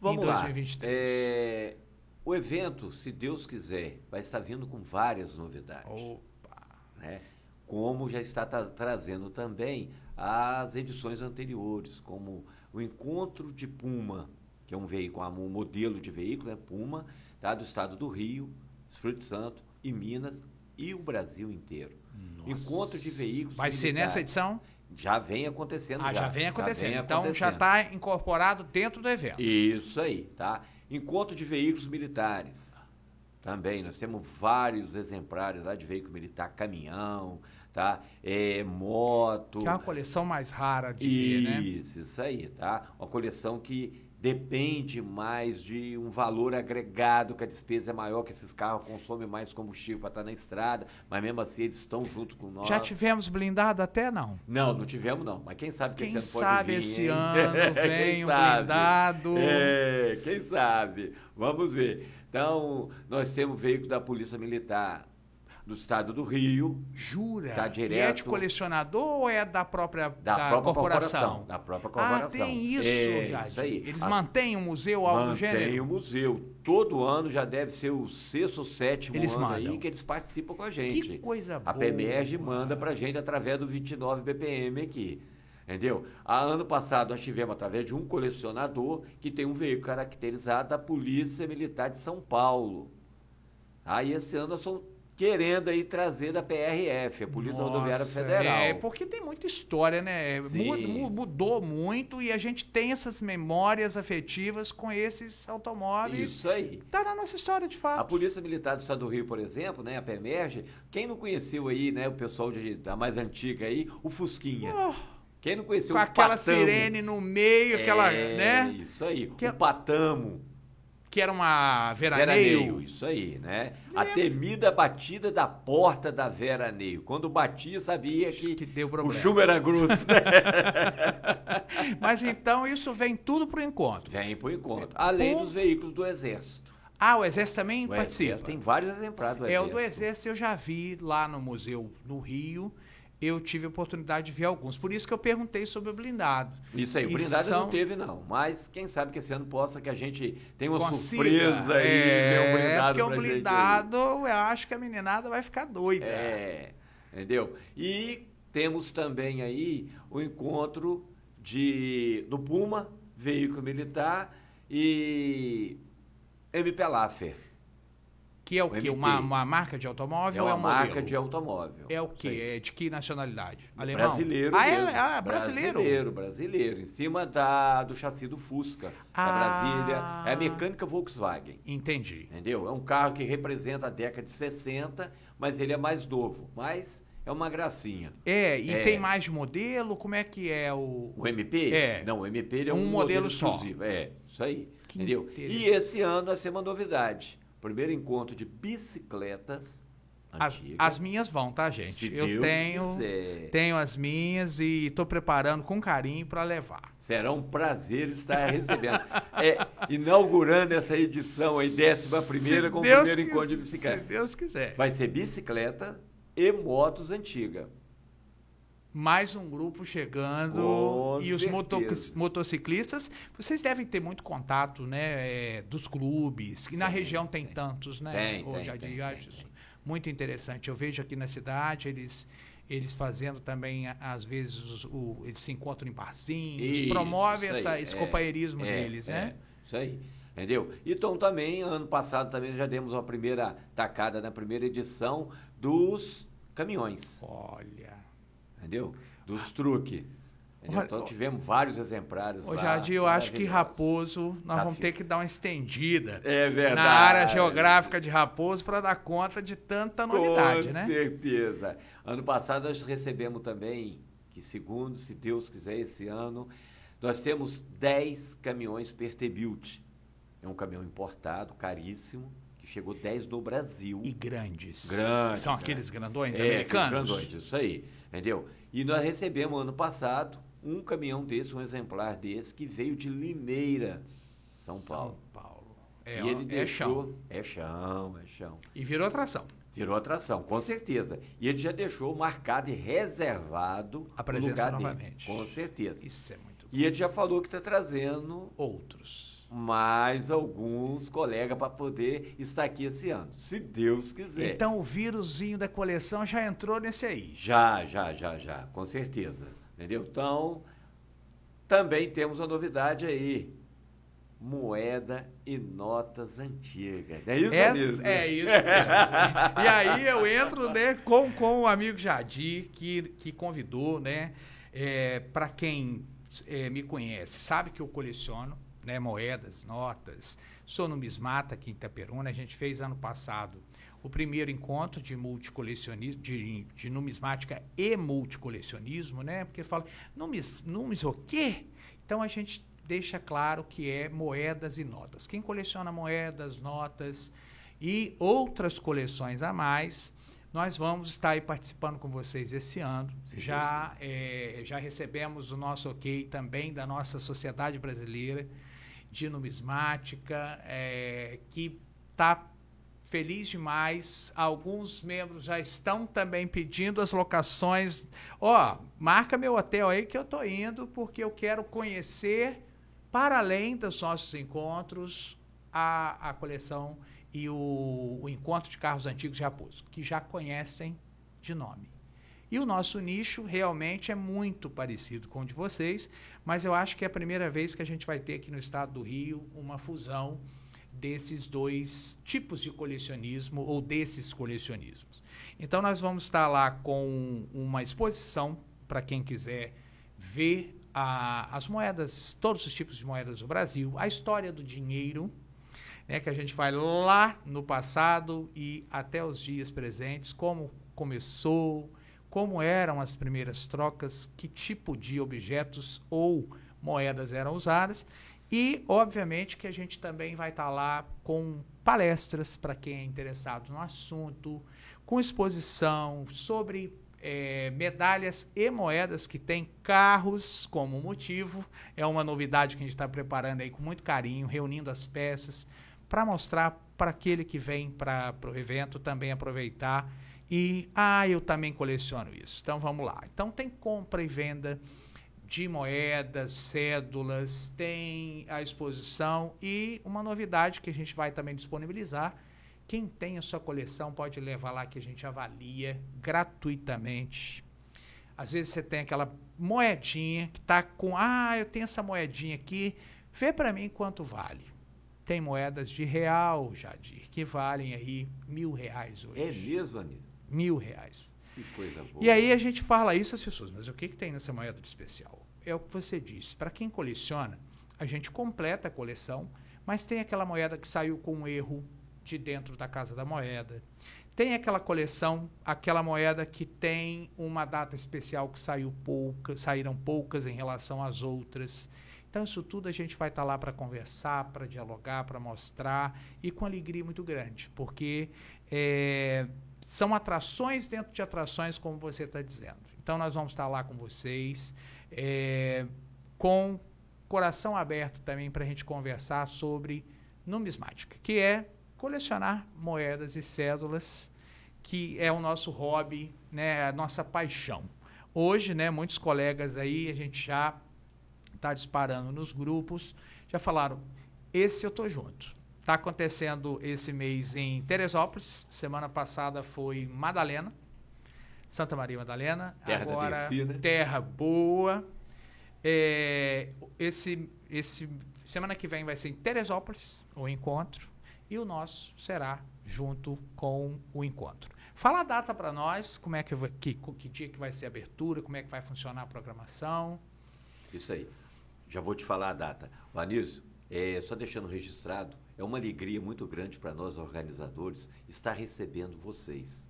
Speaker 2: Vamos em 2023. lá. É, o evento, se Deus quiser, vai estar vindo com várias novidades. Opa. Né? Como já está tra trazendo também as edições anteriores, como o Encontro de Puma, que é um veículo, um modelo de veículo, é Puma, tá? do estado do Rio, Espírito Santo e Minas e o Brasil inteiro. Nossa. Encontro de veículos.
Speaker 1: Vai ser nessa edição?
Speaker 2: Já vem acontecendo.
Speaker 1: Ah,
Speaker 2: já,
Speaker 1: já vem acontecendo. Já vem então acontecendo. já está incorporado dentro do evento.
Speaker 2: Isso aí, tá? Encontro de veículos militares. Também, nós temos vários exemplares lá de veículo militar, caminhão, tá? É, moto.
Speaker 1: Que é uma coleção mais rara de
Speaker 2: isso,
Speaker 1: ver, né?
Speaker 2: Isso, isso aí, tá? Uma coleção que depende mais de um valor agregado, que a despesa é maior, que esses carros consomem mais combustível para estar na estrada, mas mesmo assim eles estão juntos com nós.
Speaker 1: Já tivemos blindado até não?
Speaker 2: Não, não tivemos não, mas quem sabe que
Speaker 1: quem
Speaker 2: esse
Speaker 1: ano
Speaker 2: pode vir,
Speaker 1: esse ano vem um blindado.
Speaker 2: É, quem sabe? Vamos ver. Então, nós temos veículo da Polícia Militar, do estado do Rio.
Speaker 1: Jura?
Speaker 2: Tá direto. E
Speaker 1: é de colecionador ou é da própria,
Speaker 2: da,
Speaker 1: da
Speaker 2: própria
Speaker 1: corporação?
Speaker 2: corporação? Da própria corporação.
Speaker 1: Ah, tem isso,
Speaker 2: é, Isso aí.
Speaker 1: Eles A, mantêm o um museu, algo do gênero?
Speaker 2: Mantém o museu. Todo ano já deve ser o sexto ou sétimo
Speaker 1: eles
Speaker 2: ano
Speaker 1: mandam.
Speaker 2: aí que eles participam com a gente.
Speaker 1: Que coisa
Speaker 2: a
Speaker 1: boa.
Speaker 2: A PEMERG manda pra gente através do 29 BPM aqui. Entendeu? A ano passado nós tivemos através de um colecionador que tem um veículo caracterizado da Polícia Militar de São Paulo. Aí esse ano nós somos querendo aí trazer da PRF, a Polícia Nossa, Rodoviária Federal.
Speaker 1: É, porque tem muita história, né? Mudou, mudou muito e a gente tem essas memórias afetivas com esses automóveis.
Speaker 2: Isso aí.
Speaker 1: Tá na nossa história, de fato.
Speaker 2: A Polícia Militar do Estado do Rio, por exemplo, né, a PEMERG, quem não conheceu aí, né, o pessoal de, da mais antiga aí, o Fusquinha. Oh. Quem não conheceu
Speaker 1: com
Speaker 2: o
Speaker 1: aquela
Speaker 2: Patamo.
Speaker 1: sirene no meio, aquela,
Speaker 2: é,
Speaker 1: né?
Speaker 2: Isso aí. Que... O Patamo
Speaker 1: que era uma veraneio.
Speaker 2: Veraneio, isso aí, né? É. A temida batida da porta da veraneio. Quando batia, sabia que,
Speaker 1: que deu
Speaker 2: o chumbo era grosso.
Speaker 1: Mas então isso vem tudo para o encontro.
Speaker 2: Vem para o encontro. Além dos veículos do Exército.
Speaker 1: Ah, o Exército também
Speaker 2: o
Speaker 1: participa?
Speaker 2: Exército, tem vários exemplares do
Speaker 1: Exército. É, o do Exército eu já vi lá no museu no Rio eu tive a oportunidade de ver alguns. Por isso que eu perguntei sobre o blindado.
Speaker 2: Isso aí, o blindado
Speaker 1: são...
Speaker 2: não teve, não. Mas quem sabe que esse ano possa que a gente tenha uma
Speaker 1: Consiga.
Speaker 2: surpresa aí,
Speaker 1: é,
Speaker 2: um blindado
Speaker 1: porque o blindado, eu acho que a meninada vai ficar doida.
Speaker 2: É, entendeu? E temos também aí o encontro de, do Puma, veículo militar, e MP Laffer.
Speaker 1: Que é o, o quê? Uma, uma, marca de automóvel?
Speaker 2: É uma
Speaker 1: é um
Speaker 2: marca
Speaker 1: modelo?
Speaker 2: de automóvel.
Speaker 1: É o quê? É de que nacionalidade? Alemão?
Speaker 2: Brasileiro
Speaker 1: ah. É, ah, brasileiro?
Speaker 2: Brasileiro, brasileiro. Em cima da, do chassi do Fusca, ah, da Brasília. É a mecânica Volkswagen.
Speaker 1: Entendi.
Speaker 2: Entendeu? É um carro que representa a década de 60, mas ele é mais novo. Mas é uma gracinha.
Speaker 1: É, e é. tem mais de modelo? Como é que é o...
Speaker 2: O MP?
Speaker 1: É.
Speaker 2: Não, o MP é um,
Speaker 1: um
Speaker 2: modelo,
Speaker 1: modelo só.
Speaker 2: exclusivo. É, isso aí. Que entendeu? E esse ano nós temos uma novidade primeiro encontro de bicicletas
Speaker 1: as, as, minhas vão, tá, gente?
Speaker 2: Se
Speaker 1: eu
Speaker 2: Deus
Speaker 1: tenho,
Speaker 2: quiser.
Speaker 1: tenho as minhas e estou preparando com carinho para levar.
Speaker 2: Será um prazer estar recebendo. é, inaugurando essa edição aí, décima primeira, com o primeiro quis, encontro de bicicleta.
Speaker 1: Se Deus quiser.
Speaker 2: Vai ser bicicleta e motos antigas
Speaker 1: mais um grupo chegando
Speaker 2: Com
Speaker 1: e os moto motociclistas, vocês devem ter muito contato, né, é, dos clubes, que Sim, na região tem, tem, tantos, né?
Speaker 2: Tem,
Speaker 1: Hoje
Speaker 2: tem, tem,
Speaker 1: acho isso muito interessante. Eu vejo aqui na cidade eles eles fazendo também às vezes o, eles se encontram em barzinhos, isso, promove isso essa, esse é, companheirismo
Speaker 2: é,
Speaker 1: deles, né?
Speaker 2: É, isso aí. Entendeu? Então também, ano passado também já demos uma primeira tacada na primeira edição dos caminhões.
Speaker 1: Olha
Speaker 2: entendeu? Dos truques. Então tivemos vários exemplares
Speaker 1: Ô. Jardim, eu acho que Raposo, nós vamos ter que dar uma estendida
Speaker 2: é verdade.
Speaker 1: na área geográfica de Raposo para dar conta de tanta novidade,
Speaker 2: Com
Speaker 1: né?
Speaker 2: Com certeza. Ano passado nós recebemos também, que segundo, se Deus quiser, esse ano, nós temos 10 caminhões Pertebuilt. É um caminhão importado, caríssimo, que chegou 10 no Brasil.
Speaker 1: E grandes.
Speaker 2: Grandes.
Speaker 1: São aqueles grandões é, americanos?
Speaker 2: grandões, isso aí. Entendeu? E nós recebemos ano passado um caminhão desse, um exemplar desse, que veio de Limeira, São Paulo.
Speaker 1: São Paulo. É,
Speaker 2: e ele
Speaker 1: é
Speaker 2: deixou,
Speaker 1: chão.
Speaker 2: É chão, é chão.
Speaker 1: E virou atração.
Speaker 2: Virou atração, com certeza. E ele já deixou marcado e reservado
Speaker 1: a presença
Speaker 2: lugar
Speaker 1: novamente.
Speaker 2: Dele, com certeza.
Speaker 1: Isso é muito
Speaker 2: E ele já falou que está trazendo
Speaker 1: outros.
Speaker 2: Mais alguns colegas para poder estar aqui esse ano, se Deus quiser.
Speaker 1: Então o vírusinho da coleção já entrou nesse aí.
Speaker 2: Já, já, já, já, com certeza. Entendeu? Então, também temos uma novidade aí. Moeda e notas antigas. É isso,
Speaker 1: Essa-
Speaker 2: Anísio?
Speaker 1: é isso mesmo. e aí eu entro né, com, com o amigo Jadir, que, que convidou, né? para quem é, me conhece, sabe que eu coleciono né, moedas, notas. Sou numismata aqui em Itaperuna. A gente fez ano passado o primeiro encontro de multicolecionismo, de, de numismática e multicolecionismo, né? Porque fala, numis, numis o quê? Então a gente deixa claro que é moedas e notas. Quem coleciona moedas, notas e outras coleções a mais, nós vamos estar aí participando com vocês esse ano.
Speaker 2: Se
Speaker 1: Já, eh, já recebemos o nosso ok também da nossa Sociedade Brasileira de Numismática, eh, que está feliz demais. Alguns membros já estão também pedindo as locações. Ó, marca meu hotel aí que eu tô indo porque eu quero conhecer para além dos nossos encontros a, a coleção e o, o encontro de carros antigos de Raposo, que já conhecem de nome. E o nosso nicho realmente é muito parecido com o de vocês, mas eu acho que é a primeira vez que a gente vai ter aqui no estado do Rio uma fusão desses dois tipos de colecionismo ou desses colecionismos. Então nós vamos estar lá com uma exposição para quem quiser ver a- as moedas, todos os tipos de moedas do Brasil, a história do dinheiro, né, que a gente vai lá no passado e até os dias presentes, como começou, como eram as primeiras trocas, que tipo de objetos ou moedas eram usadas. E, obviamente, que a gente também vai estar lá com palestras para quem é interessado no assunto, com exposição sobre eh, medalhas e moedas que têm carros como motivo. É uma novidade que a gente está preparando aí com muito carinho, reunindo as peças para mostrar para aquele que vem para o evento também aproveitar e ah, eu também coleciono isso. Então vamos lá. Então tem compra e venda de moedas, cédulas, tem a exposição e uma novidade que a gente vai também disponibilizar. Quem tem a sua coleção pode levar lá que a gente avalia gratuitamente. Às vezes você tem aquela moedinha que está com, ah, eu tenho essa moedinha aqui, vê para mim quanto vale. Tem moedas de real, Jadir, que valem aí mil reais hoje.
Speaker 2: É mesmo, Anísio?
Speaker 1: Mil reais.
Speaker 2: Que coisa boa.
Speaker 1: E aí a gente fala isso às pessoas, mas o que, que tem nessa moeda de especial? É o que você disse. Para quem coleciona, a gente completa a coleção, mas tem aquela moeda que saiu com um erro de dentro da casa da moeda. Tem aquela coleção, aquela moeda que tem uma data especial que saiu pouca, saíram poucas em relação às outras. Então, isso tudo a gente vai estar lá para conversar, para dialogar, para mostrar e com alegria muito grande, porque é, são atrações dentro de atrações, como você está dizendo. Então, nós vamos estar lá com vocês, é, com coração aberto também para a gente conversar sobre numismática, que é colecionar moedas e cédulas, que é o nosso hobby, né, a nossa paixão. Hoje, né, muitos colegas aí, a gente já está disparando nos grupos, já falaram, esse eu tô junto. Está acontecendo esse mês em Teresópolis, semana passada foi Madalena, Santa Maria Madalena,
Speaker 2: Terra
Speaker 1: agora
Speaker 2: Dercy, né?
Speaker 1: terra boa. É, esse, esse semana que vem vai ser em Teresópolis o encontro e o nosso será junto com o encontro. Fala a data para nós, como é que, que, que dia que vai ser a abertura, como é que vai funcionar a programação.
Speaker 2: Isso aí. Já vou te falar a data. O Anísio, é, só deixando registrado, é uma alegria muito grande para nós organizadores estar recebendo vocês.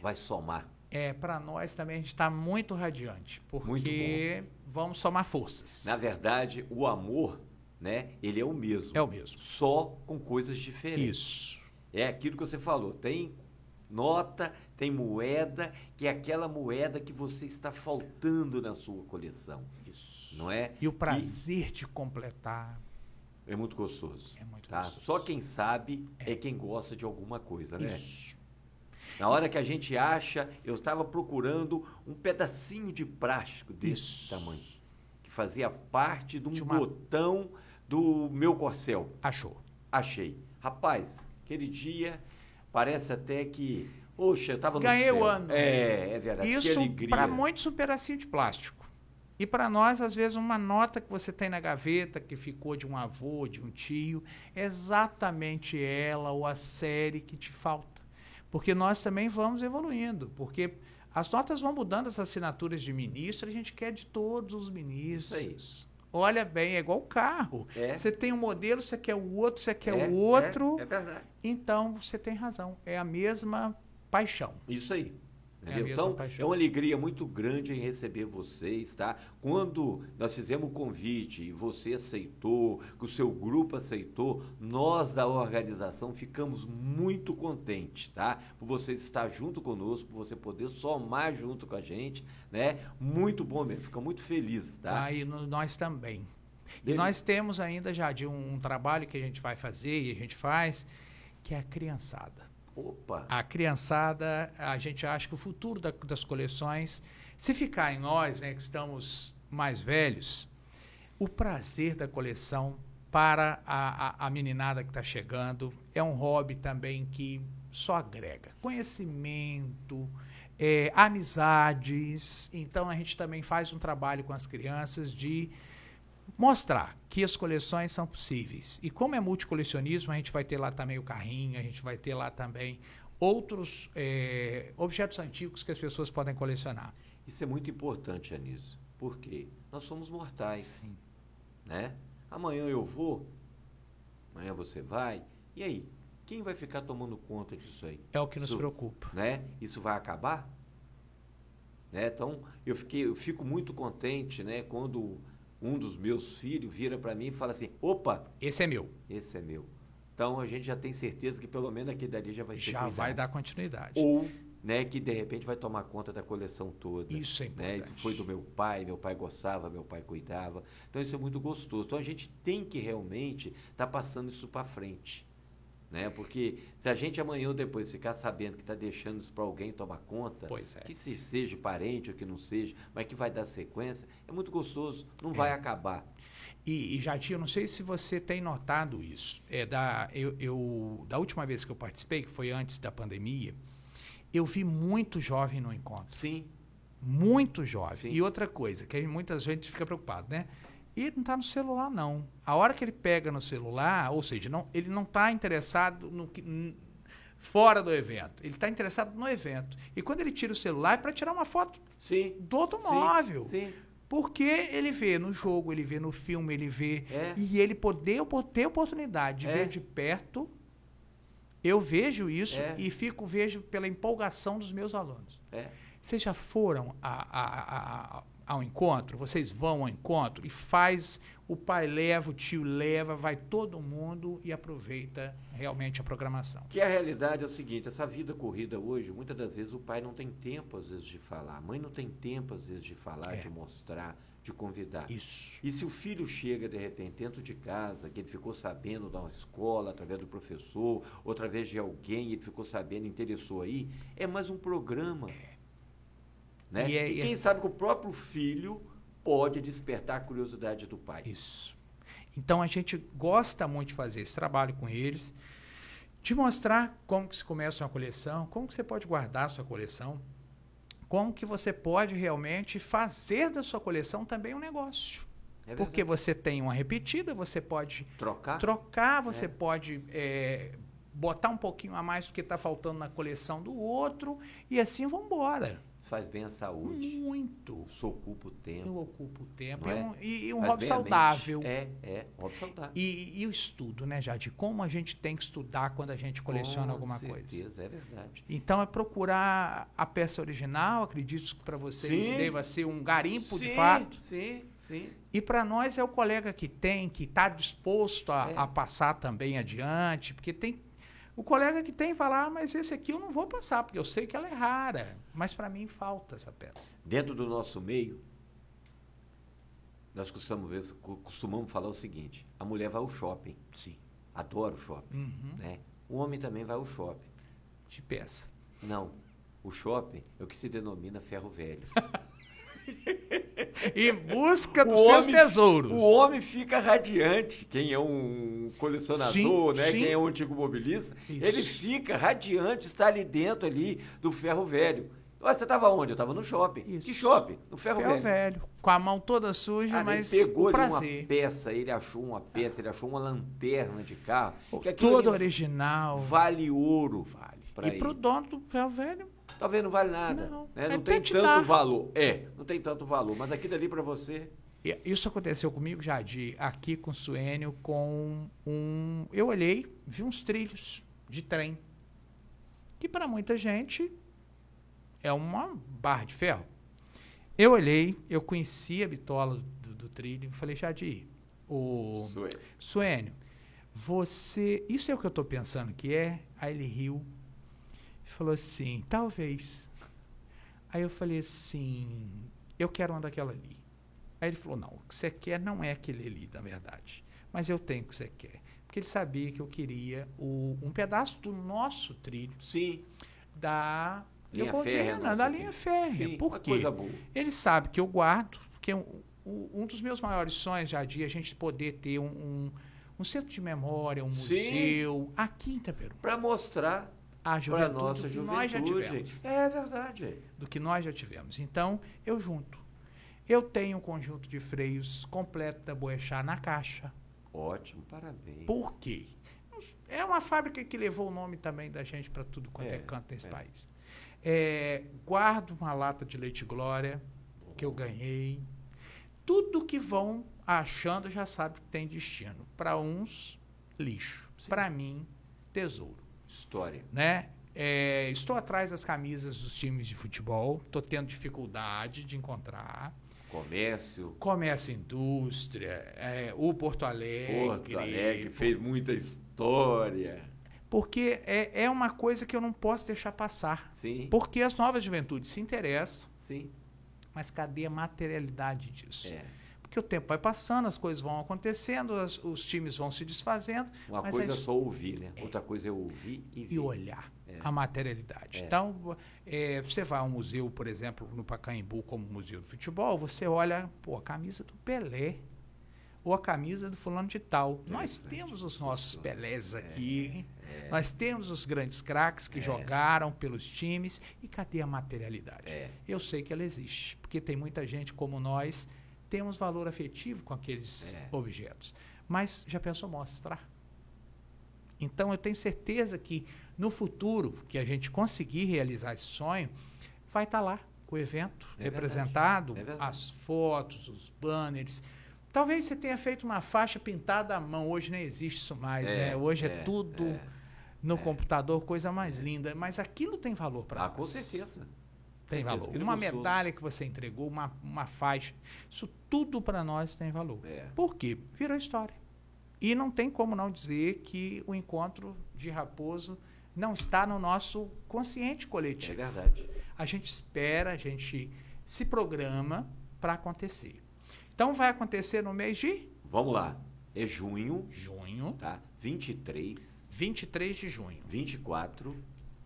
Speaker 2: Vai somar.
Speaker 1: É, para nós também a gente está muito radiante, porque
Speaker 2: Muito
Speaker 1: vamos somar forças.
Speaker 2: Na verdade, o amor, né, ele é o mesmo.
Speaker 1: É o mesmo.
Speaker 2: Só com coisas diferentes.
Speaker 1: Isso.
Speaker 2: É aquilo que você falou. Tem nota, tem moeda, que é aquela moeda que você está faltando na sua coleção.
Speaker 1: Isso.
Speaker 2: Não é?
Speaker 1: E o prazer de completar
Speaker 2: É muito gostoso.
Speaker 1: é muito
Speaker 2: Tá?
Speaker 1: gostoso.
Speaker 2: Só quem sabe é. quem gosta de alguma coisa, né?
Speaker 1: Isso.
Speaker 2: Na hora que a gente acha, eu estava procurando um pedacinho de plástico desse
Speaker 1: Isso.
Speaker 2: tamanho, que fazia parte de um
Speaker 1: De uma-
Speaker 2: botão do meu corcel.
Speaker 1: Achou.
Speaker 2: Achei. Rapaz, aquele dia parece até que. Poxa, eu estava no
Speaker 1: Ganhei o ano.
Speaker 2: É, é verdade.
Speaker 1: Isso, para muitos, um pedacinho de plástico. E para nós, às vezes, uma nota que você tem na gaveta, que ficou de um avô, de um tio, é exatamente ela ou a série que te falta. Porque nós também vamos evoluindo. Porque as notas vão mudando, as assinaturas de ministro, a gente quer de todos os ministros. Olha bem, é igual o carro.
Speaker 2: É.
Speaker 1: Você tem um modelo, você quer o outro, você quer
Speaker 2: É,
Speaker 1: o outro.
Speaker 2: É, é verdade.
Speaker 1: Então, você tem razão. É a mesma paixão.
Speaker 2: Isso aí.
Speaker 1: É
Speaker 2: então, é uma alegria muito grande em receber vocês, tá? Quando nós fizemos o convite e você aceitou, que o seu grupo aceitou, nós da organização ficamos muito contentes, tá? Por você estar junto conosco, por você poder somar junto com a gente, né? Muito bom mesmo, fica muito feliz, tá?
Speaker 1: Aí no- nós também. E
Speaker 2: Beleza.
Speaker 1: nós temos ainda, já de um, um trabalho que a gente vai fazer e a gente faz, que é a criançada.
Speaker 2: Opa!
Speaker 1: A criançada, a gente acha que o futuro da- das coleções, se ficar em nós, né, que estamos mais velhos, o prazer da coleção para a, a, a meninada que está chegando é um hobby também que só agrega conhecimento, é, amizades. Então a gente também faz um trabalho com as crianças de mostrar que as coleções são possíveis. E como é multicolecionismo, a gente vai ter lá também o carrinho, a gente vai ter lá também outros é, objetos antigos que as pessoas podem colecionar.
Speaker 2: Isso é muito importante, Anísio, porque nós somos mortais, né? Amanhã eu vou, amanhã você vai, e aí? Quem vai ficar tomando conta disso aí?
Speaker 1: É o que nos
Speaker 2: Isso-
Speaker 1: preocupa.
Speaker 2: né? Isso vai acabar? Né? Então, eu, fiquei, eu fico muito contente, né? Quando um dos meus filhos vira para mim e fala assim, opa,
Speaker 1: Esse é meu.
Speaker 2: esse é meu. Então, a gente já tem certeza que pelo menos aquele dali já vai ser
Speaker 1: Já
Speaker 2: cuidado.
Speaker 1: vai dar continuidade.
Speaker 2: Ou, né, que de repente vai tomar conta da coleção toda.
Speaker 1: Isso é
Speaker 2: né? Isso
Speaker 1: importante.
Speaker 2: foi do meu pai, meu pai gostava, meu pai cuidava. Então isso é muito gostoso. Então a gente tem que realmente estar passando isso para frente. Né? Porque se a gente amanhã ou depois ficar sabendo que está deixando isso para alguém tomar conta,
Speaker 1: é.
Speaker 2: que se seja parente ou que não seja, mas que vai dar sequência, é muito gostoso, não
Speaker 1: É.
Speaker 2: vai acabar.
Speaker 1: E, e Jati, eu não sei se você tem notado isso. É da, eu, eu- da última vez que eu participei, que foi antes da pandemia, eu vi muito jovem no encontro.
Speaker 2: Sim,
Speaker 1: Muito jovem.
Speaker 2: Sim.
Speaker 1: E outra coisa, que muitas vezes fica preocupado, né? E ele não está no celular, não. A hora que ele pega no celular, ou seja, não, ele não está interessado no que. fora do evento. Ele está interessado no evento. E quando ele tira o celular, é para tirar uma foto
Speaker 2: sim.
Speaker 1: do automóvel.
Speaker 2: Sim, sim.
Speaker 1: Porque ele vê no jogo, ele vê no filme, ele vê.
Speaker 2: É.
Speaker 1: E ele poder ter oportunidade de
Speaker 2: É.
Speaker 1: ver de perto. Eu vejo isso
Speaker 2: É.
Speaker 1: e fico, vejo pela empolgação dos meus alunos.
Speaker 2: É.
Speaker 1: Vocês já foram a- a- a- ao encontro? Vocês vão ao encontro e faz, o pai leva, o tio leva, vai todo mundo e aproveita realmente a programação.
Speaker 2: Que a realidade é o seguinte, essa vida corrida hoje, muitas das vezes o pai não tem tempo às vezes de falar, a mãe não tem tempo às vezes de falar,
Speaker 1: É.
Speaker 2: de mostrar, de convidar.
Speaker 1: Isso.
Speaker 2: E se o filho chega de repente dentro de casa, que ele ficou sabendo da escola, através do professor, ou através de alguém, ele ficou sabendo, interessou aí, é mais um programa. Né?
Speaker 1: E é-
Speaker 2: e
Speaker 1: e é-
Speaker 2: quem sabe que o próprio filho pode despertar a curiosidade do pai.
Speaker 1: Isso. Então a gente gosta muito de fazer esse trabalho com eles, de mostrar como que se começa uma coleção, como que você pode guardar a sua coleção, como que você pode realmente fazer da sua coleção também um negócio.
Speaker 2: É
Speaker 1: Porque você tem uma repetida, você pode
Speaker 2: trocar?
Speaker 1: trocar, você
Speaker 2: É.
Speaker 1: pode é, botar um pouquinho a mais porque está faltando na coleção do outro, e assim vamos embora.
Speaker 2: Faz bem à saúde.
Speaker 1: Muito.
Speaker 2: Isso ocupa o tempo.
Speaker 1: Eu ocupo o tempo.
Speaker 2: Não
Speaker 1: E
Speaker 2: é?
Speaker 1: um, e- e um
Speaker 2: Faz
Speaker 1: hobby saudável.
Speaker 2: É, é, hobby saudável.
Speaker 1: E, e o estudo, né, Jade? Como a gente tem que estudar quando a gente coleciona
Speaker 2: Com
Speaker 1: alguma
Speaker 2: certeza,
Speaker 1: coisa.
Speaker 2: é verdade.
Speaker 1: Então é procurar a peça original, acredito que para vocês
Speaker 2: Sim.
Speaker 1: deva ser um garimpo de
Speaker 2: Sim,
Speaker 1: fato.
Speaker 2: Sim, sim.
Speaker 1: E para nós é o colega que tem, que está disposto a,
Speaker 2: É.
Speaker 1: a passar também adiante, porque tem. O colega que tem fala, ah, mas esse aqui eu não vou passar, porque eu sei que ela é rara. Mas para mim falta essa peça.
Speaker 2: Dentro do nosso meio, nós costumamos, ver, costumamos falar o seguinte: a mulher vai ao shopping,
Speaker 1: Sim.
Speaker 2: adora o shopping.
Speaker 1: Uhum.
Speaker 2: Né? O homem também vai ao shopping.
Speaker 1: De peça.
Speaker 2: Não. O shopping é o que se denomina ferro velho.
Speaker 1: em busca dos seus
Speaker 2: homem,
Speaker 1: tesouros.
Speaker 2: O homem fica radiante. Quem é um colecionador,
Speaker 1: Sim,
Speaker 2: né?
Speaker 1: sim.
Speaker 2: Quem é um antigo mobilista,
Speaker 1: Isso.
Speaker 2: ele fica radiante, está ali dentro ali do ferro velho. Ué, você estava onde? Eu estava no shopping.
Speaker 1: Isso.
Speaker 2: Que shopping? No ferro,
Speaker 1: Ferro
Speaker 2: velho.
Speaker 1: velho. Com a mão toda suja,
Speaker 2: Cara,
Speaker 1: mas
Speaker 2: ele pegou
Speaker 1: prazer.
Speaker 2: uma peça, ele achou uma peça, ele achou uma lanterna de carro.
Speaker 1: Todo original.
Speaker 2: Vale ouro.
Speaker 1: Vale. E
Speaker 2: ele.
Speaker 1: pro dono do ferro velho,
Speaker 2: Talvez não vale nada.
Speaker 1: Não.
Speaker 2: né?
Speaker 1: Ele
Speaker 2: Não tem tanto
Speaker 1: dá.
Speaker 2: valor. É, não tem tanto valor. Mas aquilo ali para você.
Speaker 1: E Isso aconteceu comigo, Jadir, aqui com o Suênio, com um. Eu olhei, vi uns trilhos de trem. Que para muita gente é uma barra de ferro. Eu olhei, eu conheci a bitola do, do trilho, falei, Jadir, o
Speaker 2: é.
Speaker 1: Suênio, você. Isso é o que eu estou pensando que é? Aí ele riu e falou assim: talvez. Aí eu falei assim: eu quero uma daquela ali. Aí ele falou: não, o que você quer não é aquele ali, na verdade. Mas eu tenho o que você quer. Porque ele sabia que eu queria o- um pedaço do nosso trilho,
Speaker 2: Sim.
Speaker 1: da
Speaker 2: Linha férrea
Speaker 1: da linha férrea.
Speaker 2: Sim,
Speaker 1: Por quê?
Speaker 2: coisa boa.
Speaker 1: Ele sabe que eu guardo, porque um, um- dos meus maiores sonhos, Jadir, é a gente poder ter um, um, um centro de memória, um
Speaker 2: Sim.
Speaker 1: museu, aqui em Itaperu.
Speaker 2: Para mostrar
Speaker 1: A
Speaker 2: para
Speaker 1: juventude
Speaker 2: nossa
Speaker 1: do que nós já tivemos.
Speaker 2: juventude. É verdade.
Speaker 1: Do que nós já tivemos. Então, eu junto. Eu tenho um conjunto de freios completo da Boechat na caixa.
Speaker 2: Ótimo, parabéns.
Speaker 1: Por quê? É uma fábrica que levou o nome também da gente para tudo quanto é,
Speaker 2: É,
Speaker 1: canto nesse
Speaker 2: é.
Speaker 1: país. É, guardo uma lata de leite Glória que eu ganhei. Tudo que vão achando já sabe que tem destino. Para uns, lixo. Para mim, tesouro.
Speaker 2: História.
Speaker 1: Né? É, estou atrás das camisas dos times de futebol. Estou tendo dificuldade de encontrar.
Speaker 2: Comércio.
Speaker 1: Comércio indústria, é, o Porto Alegre.
Speaker 2: Porto Alegre fez muita história.
Speaker 1: Porque é, é uma coisa que eu não posso deixar passar.
Speaker 2: Sim.
Speaker 1: Porque as novas juventudes se interessam,
Speaker 2: Sim.
Speaker 1: mas cadê a materialidade disso?
Speaker 2: É.
Speaker 1: Porque o tempo vai passando, as coisas vão acontecendo, as- os times vão se desfazendo,
Speaker 2: Uma coisa é só ouvir, né? Outra coisa é ouvir e ver.
Speaker 1: e olhar
Speaker 2: É.
Speaker 1: a materialidade.
Speaker 2: É.
Speaker 1: Então, é, você vai a um museu, por exemplo, no Pacaembu, como Museu do Futebol, você olha, pô, a camisa do Pelé, ou a camisa do fulano de tal. Nós
Speaker 2: Interessante.
Speaker 1: temos os nossos. Pelés
Speaker 2: É,
Speaker 1: aqui, nós temos os grandes craques que jogaram pelos times, e cadê a materialidade?
Speaker 2: É.
Speaker 1: Eu sei que ela existe, porque tem muita gente como nós, temos valor afetivo com aqueles
Speaker 2: É.
Speaker 1: objetos. Mas já pensou mostrar? Então eu tenho certeza que no futuro, que a gente conseguir realizar esse sonho, vai estar lá o evento
Speaker 2: É
Speaker 1: representado,
Speaker 2: verdade, é verdade.
Speaker 1: as fotos, os banners. Talvez você tenha feito uma faixa pintada à mão, hoje nem existe isso mais,
Speaker 2: É,
Speaker 1: né? Hoje é,
Speaker 2: é,
Speaker 1: tudo
Speaker 2: é,
Speaker 1: no computador, coisa mais linda. Mas aquilo tem valor para
Speaker 2: Ah,
Speaker 1: nós.
Speaker 2: com certeza.
Speaker 1: Tem
Speaker 2: certeza,
Speaker 1: valor.
Speaker 2: é
Speaker 1: Uma medalha que você entregou, uma, uma faixa, isso tudo para nós tem valor.
Speaker 2: É.
Speaker 1: Por quê? Virou história. E não tem como não dizer que o encontro de Raposo não está no nosso consciente
Speaker 2: É
Speaker 1: coletivo.
Speaker 2: verdade.
Speaker 1: A gente espera, a gente se programa para acontecer. Então vai acontecer no mês de
Speaker 2: Vamos lá. É junho,
Speaker 1: junho,
Speaker 2: tá? 23,
Speaker 1: 23 de junho.
Speaker 2: 24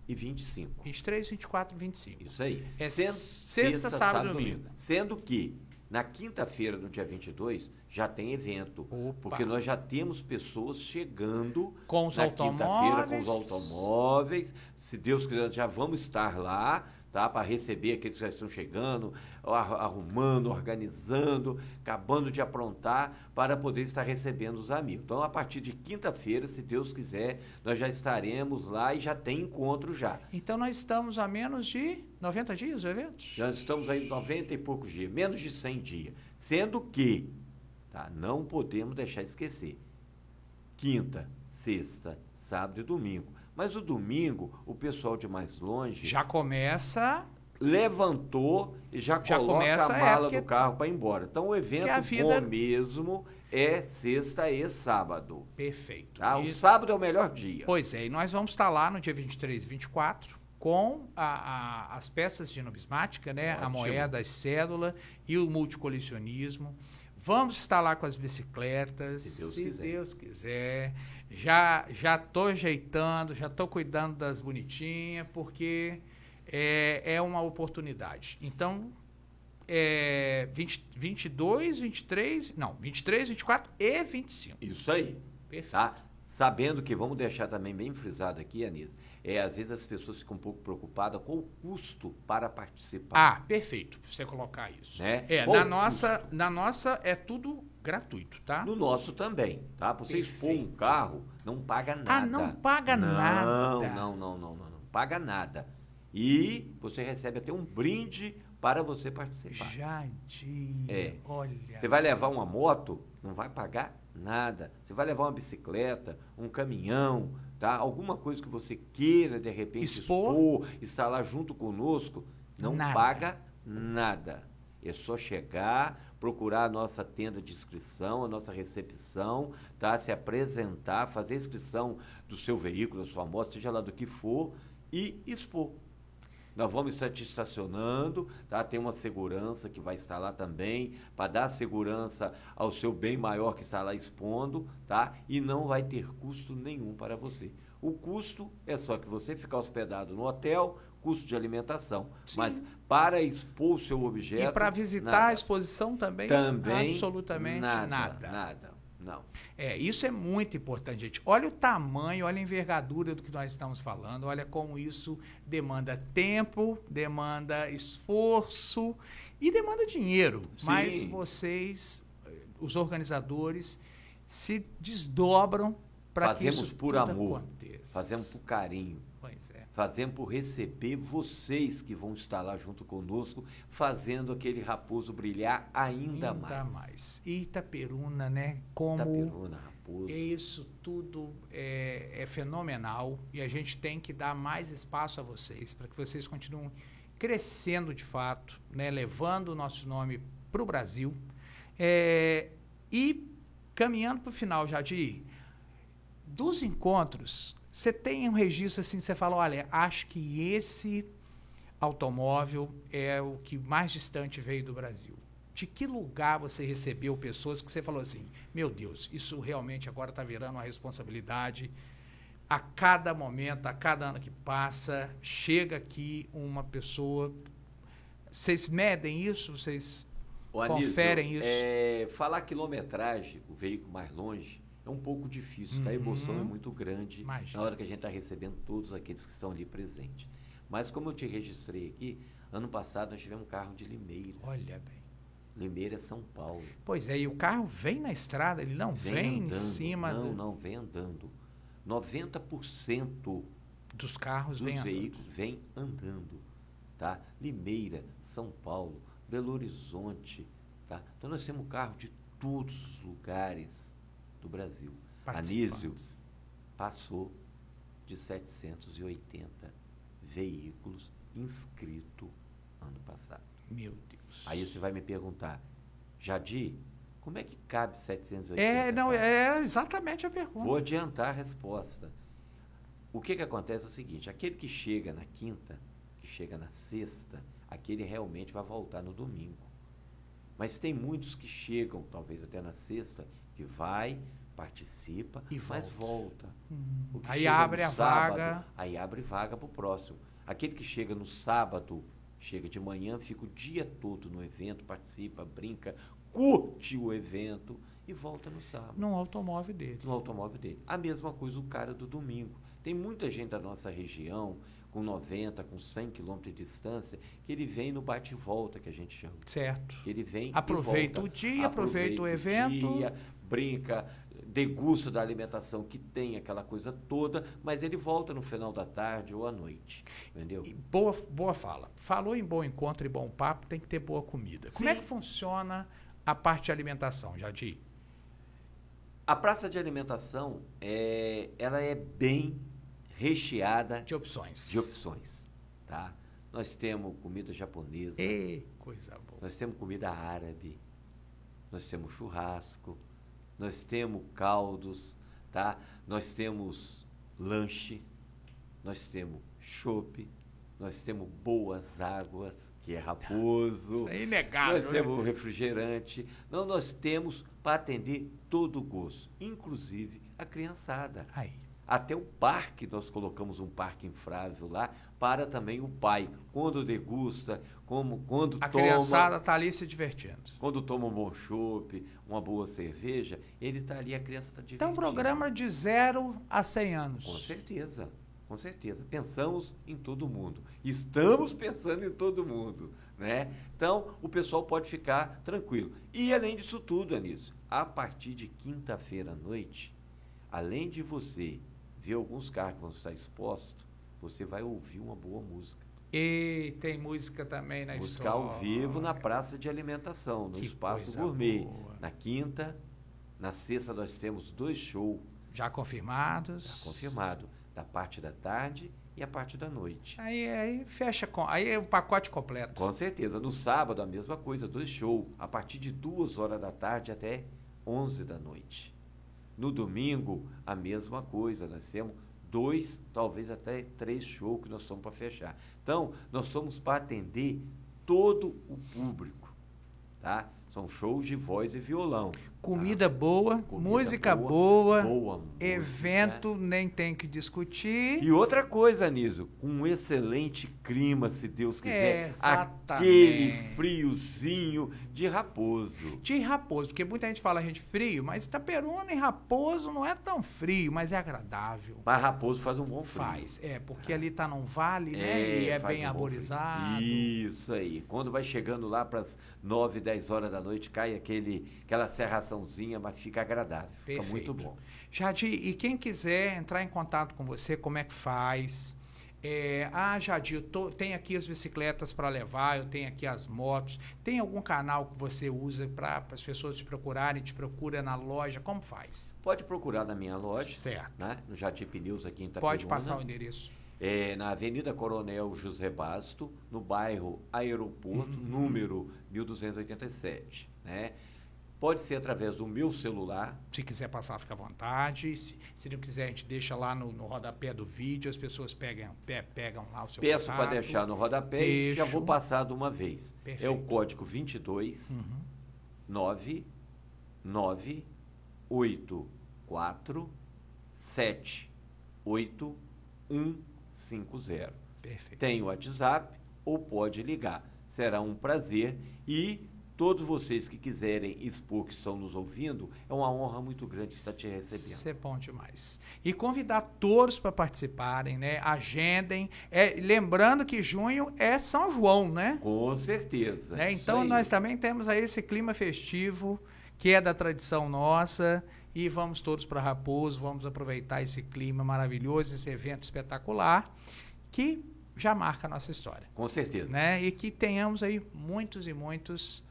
Speaker 2: e 25.
Speaker 1: 23, 24, 25.
Speaker 2: Isso aí.
Speaker 1: É sexta, sábado e domingo.
Speaker 2: Sendo que na quinta-feira, no dia 22, já tem evento.
Speaker 1: Opa.
Speaker 2: Porque nós já temos pessoas chegando
Speaker 1: Com os
Speaker 2: na quinta-feira com os automóveis. Se Deus quiser, já vamos estar lá, tá? Para receber aqueles que já estão chegando, arrumando, organizando, acabando de aprontar, para poder estar recebendo os amigos. Então, a partir de quinta-feira, se Deus quiser, nós já estaremos lá e já tem encontro já.
Speaker 1: Então nós estamos a menos de 90 dias o evento?
Speaker 2: Já estamos aí 90 e poucos dias, menos de 100 dias. Sendo que, tá, não podemos deixar de esquecer, quinta, sexta, sábado e domingo. Mas o domingo, o pessoal de mais longe
Speaker 1: Já começa
Speaker 2: levantou e já,
Speaker 1: Já
Speaker 2: coloca a
Speaker 1: é,
Speaker 2: mala
Speaker 1: porque-
Speaker 2: do carro para ir embora. Então o evento
Speaker 1: vida-
Speaker 2: bom mesmo é sexta e sábado.
Speaker 1: perfeito.
Speaker 2: Tá? O
Speaker 1: Isso.
Speaker 2: sábado é o melhor dia.
Speaker 1: Pois é, e nós vamos estar lá no dia 23 e 24 com a- a- as peças de numismática, né? A moeda, a cédula e o multicolecionismo. Vamos estar lá com as bicicletas,
Speaker 2: Se Deus
Speaker 1: se
Speaker 2: quiser.
Speaker 1: Deus quiser. Já já tô ajeitando, já tô cuidando das bonitinhas, porque é, é uma oportunidade. Então, é 20, 22, 23, não, 23, 24 e 25.
Speaker 2: Isso aí.
Speaker 1: Perfeito.
Speaker 2: Tá? Sabendo que, vamos deixar também bem frisado aqui, Anísio, é, às vezes as pessoas ficam um pouco preocupadas com o custo para participar.
Speaker 1: Ah, perfeito, você colocar isso.
Speaker 2: Né?
Speaker 1: É,
Speaker 2: Qual
Speaker 1: na nossa, na nossa é tudo gratuito, tá?
Speaker 2: No nosso também, tá? Pra você expor um
Speaker 1: Perfeito.
Speaker 2: carro, não paga nada.
Speaker 1: Ah, não paga
Speaker 2: não,
Speaker 1: nada.
Speaker 2: Não, não, não, não, não, não paga nada. E você recebe até um brinde para você participar.
Speaker 1: Jadir,
Speaker 2: É.
Speaker 1: olha.
Speaker 2: Você vai levar uma moto, não vai pagar nada. Você vai levar uma bicicleta, um caminhão, tá? Alguma coisa que você queira de repente
Speaker 1: Expor.
Speaker 2: expor, estar lá junto conosco, não
Speaker 1: Nada.
Speaker 2: paga nada. É só chegar, procurar a nossa tenda de inscrição, a nossa recepção, tá? Se apresentar, fazer a inscrição do seu veículo, da sua moto, seja lá do que for, e expor. Nós vamos estar te estacionando, tá? Tem uma segurança que vai estar lá também, para dar segurança ao seu bem maior que está lá expondo, tá? E não vai ter custo nenhum para você. O custo é só que você ficar hospedado no hotel, custo de alimentação.
Speaker 1: Sim.
Speaker 2: Mas para expor o seu objeto.
Speaker 1: E para visitar
Speaker 2: nada.
Speaker 1: a exposição também?
Speaker 2: também
Speaker 1: Absolutamente
Speaker 2: nada.
Speaker 1: nada.
Speaker 2: Nada. Não.
Speaker 1: É, isso é muito importante, gente. Olha o tamanho, olha a envergadura do que nós estamos falando, olha como isso demanda tempo, demanda esforço e demanda dinheiro.
Speaker 2: Sim.
Speaker 1: Mas vocês, os organizadores, se desdobram para que
Speaker 2: Fazemos
Speaker 1: isso
Speaker 2: por amor.
Speaker 1: aconteça.
Speaker 2: Fazemos por carinho.
Speaker 1: Pois é.
Speaker 2: Fazemos por receber vocês que vão estar lá junto conosco, fazendo aquele raposo brilhar ainda, mais.
Speaker 1: E Itaperuna, né? Como
Speaker 2: Itaperuna, raposo.
Speaker 1: Isso tudo é, é fenomenal e a gente tem que dar mais espaço a vocês para que vocês continuem crescendo de fato, né, levando o nosso nome para o Brasil É, e caminhando para o final, Jadir, dos encontros, você tem um registro assim, você fala, olha, acho que esse automóvel é o que mais distante veio do Brasil. De que lugar você recebeu pessoas que você falou assim, meu Deus, isso realmente agora está virando uma responsabilidade. A cada momento, a cada ano que passa, chega aqui uma pessoa. Vocês medem isso? Vocês
Speaker 2: Ô, Anísio,
Speaker 1: conferem isso?
Speaker 2: é, falar quilometragem, o veículo mais longe, é um pouco difícil, tá? a emoção
Speaker 1: Uhum.
Speaker 2: é muito grande na hora que a gente está recebendo todos aqueles que estão ali presentes. Mas como eu te registrei aqui, ano passado nós tivemos um carro de Limeira.
Speaker 1: Olha bem.
Speaker 2: Limeira é São Paulo.
Speaker 1: Pois é, e o carro vem na estrada, ele não vem, em
Speaker 2: andando.
Speaker 1: cima
Speaker 2: Não,
Speaker 1: do-
Speaker 2: não, vem andando. 90%
Speaker 1: dos carros,
Speaker 2: dos
Speaker 1: vem andando.
Speaker 2: veículos vem andando, tá? Limeira, São Paulo, Belo Horizonte, tá? Então nós temos carro de todos os lugares do Brasil. Anísio passou de 780 veículos inscritos ano passado.
Speaker 1: Meu Deus.
Speaker 2: Aí você vai me perguntar, Jadir, como é que cabe 780?
Speaker 1: É, não, é exatamente a pergunta.
Speaker 2: Vou adiantar a resposta. O que, que acontece é o seguinte: aquele que chega na quinta, que chega na sexta, aquele realmente vai voltar no domingo. Mas tem muitos que chegam, talvez até na sexta, que vai, participa,
Speaker 1: E
Speaker 2: mas volta.
Speaker 1: Hum.
Speaker 2: O que
Speaker 1: Aí
Speaker 2: no
Speaker 1: abre a
Speaker 2: sábado,
Speaker 1: vaga.
Speaker 2: Aí abre vaga para o próximo. Aquele que chega no sábado, chega de manhã, fica o dia todo no evento, participa, brinca, curte o evento e volta no sábado
Speaker 1: num automóvel dele.
Speaker 2: no automóvel dele. A mesma coisa o cara do domingo. Tem muita gente da nossa região, com 90, com 100 quilômetros de distância, que ele vem no bate e volta, que a gente chama.
Speaker 1: Certo.
Speaker 2: Que ele vem e
Speaker 1: Aproveita o dia, aproveita o evento.
Speaker 2: dia, brinca, degusta da alimentação que tem aquela coisa toda, mas ele volta no final da tarde ou à noite. Entendeu?
Speaker 1: E boa, boa fala. Falou em bom encontro e bom papo, tem que ter boa comida. Como é
Speaker 2: Sim.
Speaker 1: que funciona a parte de alimentação, Jadir?
Speaker 2: A praça de alimentação, é, ela é bem recheada
Speaker 1: De opções.
Speaker 2: de opções, tá? Nós temos comida japonesa,
Speaker 1: E coisa boa.
Speaker 2: nós temos comida árabe, nós temos churrasco, nós temos caldos, tá? Nós temos lanche, nós temos chopp, nós temos boas águas, que é raposo.
Speaker 1: Isso é inegável.
Speaker 2: Nós
Speaker 1: né?
Speaker 2: temos refrigerante. Não, nós temos para atender todo o gosto, inclusive a criançada.
Speaker 1: Aí.
Speaker 2: Até o parque, nós colocamos um parque infrável lá para também o pai, quando degusta, como, quando
Speaker 1: A
Speaker 2: toma,
Speaker 1: criançada está ali se divertindo.
Speaker 2: quando toma um bom chopp, uma boa cerveja, ele está ali, a criança está divertindo.
Speaker 1: Então, um programa de 0 a 100
Speaker 2: Com
Speaker 1: anos.
Speaker 2: certeza, com certeza. Pensamos em todo mundo. Estamos pensando em todo mundo, né? Então, o pessoal pode ficar tranquilo. E além disso tudo, Anísio, a partir de quinta-feira à noite, além de você ver alguns carros que vão estar expostos, você vai ouvir uma boa música.
Speaker 1: E tem música também na
Speaker 2: Música
Speaker 1: história.
Speaker 2: ao vivo na praça de alimentação, no
Speaker 1: Que
Speaker 2: espaço gourmet.
Speaker 1: boa.
Speaker 2: Na quinta, na sexta nós temos dois shows
Speaker 1: Já confirmados.
Speaker 2: já confirmado, da parte da tarde e a parte da noite.
Speaker 1: Aí, aí fecha com. Aí é o pacote completo.
Speaker 2: Com certeza. No sábado, a mesma coisa, dois shows, a partir de duas horas da tarde até 11 da noite. No domingo, a mesma coisa, nós temos dois, talvez até três shows que nós estamos para fechar. Então, nós somos para atender todo o público, tá? São shows de voz e violão.
Speaker 1: Comida boa,
Speaker 2: Comida
Speaker 1: música
Speaker 2: boa,
Speaker 1: boa,
Speaker 2: boa música.
Speaker 1: evento nem tem que discutir.
Speaker 2: E outra coisa, Anísio, um excelente clima, se Deus quiser.
Speaker 1: Exatamente.
Speaker 2: Aquele friozinho de raposo.
Speaker 1: De raposo, porque muita gente fala gente frio, mas Itaperuna e raposo não é tão frio, mas é agradável.
Speaker 2: Mas raposo faz um bom frio.
Speaker 1: Faz, é, porque ali tá num vale, né? e é bem
Speaker 2: um
Speaker 1: arborizado.
Speaker 2: Isso aí. Quando vai chegando lá para as 9, 10 horas da noite, cai aquele, aquela serraçãozinha, mas fica agradável. Fica muito
Speaker 1: Perfeito.
Speaker 2: bom.
Speaker 1: Jadir, e quem quiser entrar em contato com você, como é que faz? É, ah, Jadir, tô- tem aqui as bicicletas para levar, eu tenho aqui as motos. Tem algum canal que você usa para as pessoas te procurarem, te procura na loja? Como faz?
Speaker 2: Pode procurar na minha loja,
Speaker 1: Certo.
Speaker 2: né? no Jati Pneus aqui em Itaperuna.
Speaker 1: Pode passar o endereço.
Speaker 2: É, na Avenida Coronel José Basto, no bairro Aeroporto,
Speaker 1: Uhum.
Speaker 2: número 1287. Né? Pode ser através do meu celular,
Speaker 1: Se quiser passar, fica à vontade. Se, se não quiser, a gente deixa lá no, no rodapé do vídeo, as pessoas pegam, pe- pegam lá o seu
Speaker 2: peço para deixar no rodapé e já
Speaker 1: Deixo.
Speaker 2: vou passar de uma vez. É o
Speaker 1: Perfeito.
Speaker 2: código 22
Speaker 1: Uhum.
Speaker 2: 9 9 8 4 7 8 1 5 0.
Speaker 1: Perfeito.
Speaker 2: Tem o WhatsApp ou pode ligar. Será um prazer e todos vocês que quiserem expor que estão nos ouvindo, é uma honra muito grande estar te recebendo.
Speaker 1: Isso é bom demais. E convidar todos para participarem, né? Agendem. É, lembrando que junho é São João, né?
Speaker 2: Com certeza.
Speaker 1: Né? Então nós também temos aí esse clima festivo, que é da tradição nossa. E vamos todos para Raposo, vamos aproveitar esse clima maravilhoso, esse evento espetacular, que já marca a nossa história.
Speaker 2: Com certeza.
Speaker 1: Né? E que tenhamos aí muitos e muitos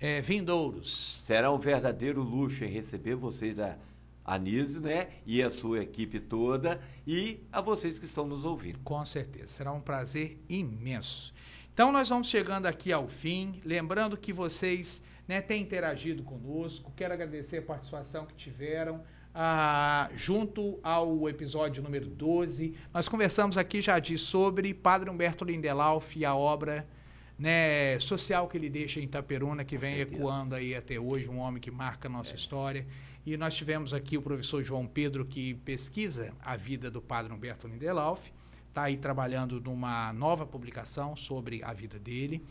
Speaker 1: eh, vindouros.
Speaker 2: Será um verdadeiro luxo em receber vocês da Anise, né? E a sua equipe toda e a vocês que estão nos ouvindo.
Speaker 1: Com certeza, será um prazer imenso. Então nós vamos chegando aqui ao fim, lembrando que vocês né, têm interagido conosco. Quero agradecer a participação que tiveram. ah, junto ao episódio número 12, nós conversamos aqui, já disse, sobre Padre Humberto Lindelauff e a obra né, social que ele deixa em Itaperuna, que
Speaker 2: Com
Speaker 1: vem
Speaker 2: certeza.
Speaker 1: ecoando aí até hoje, um homem que marca a nossa história. E nós tivemos aqui o professor João Pedro, que pesquisa a vida do Padre Humberto Lindelauff, está aí trabalhando numa nova publicação sobre a vida dele.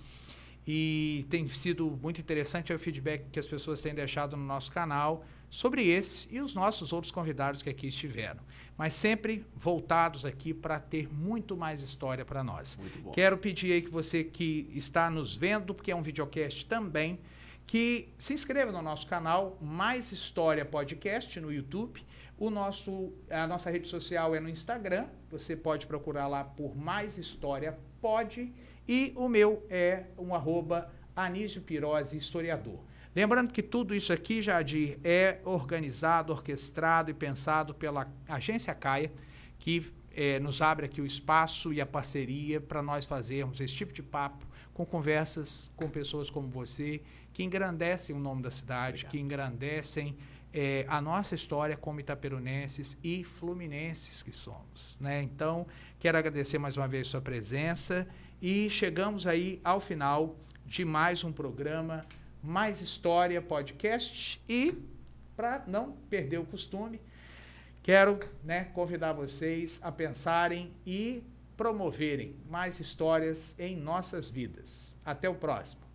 Speaker 1: E tem sido muito interessante o feedback que as pessoas têm deixado no nosso canal sobre esse e os nossos outros convidados que aqui estiveram. Mas sempre voltados aqui para ter muito mais história para nós. Quero pedir aí que você que está nos vendo, porque é um videocast também, que se inscreva no nosso canal Mais História Podcast no YouTube. O nosso, a nossa rede social é no Instagram. Você pode procurar lá por Mais História Pod. E o meu é um arroba Anísio Pirose Historiador. Lembrando que tudo isso aqui, Jadir, é organizado, orquestrado e pensado pela agência Caia, que eh, nos abre aqui o espaço e a parceria para nós fazermos esse tipo de papo com conversas com pessoas como você, que engrandecem o nome da cidade,
Speaker 2: Obrigado.
Speaker 1: que engrandecem é, a nossa história como itaperunenses e fluminenses que somos. Né? Então, quero agradecer mais uma vez sua presença e chegamos aí ao final de mais um programa Mais História Podcast e, para não perder o costume, quero né, convidar vocês a pensarem e promoverem mais histórias em nossas vidas. Até o próximo.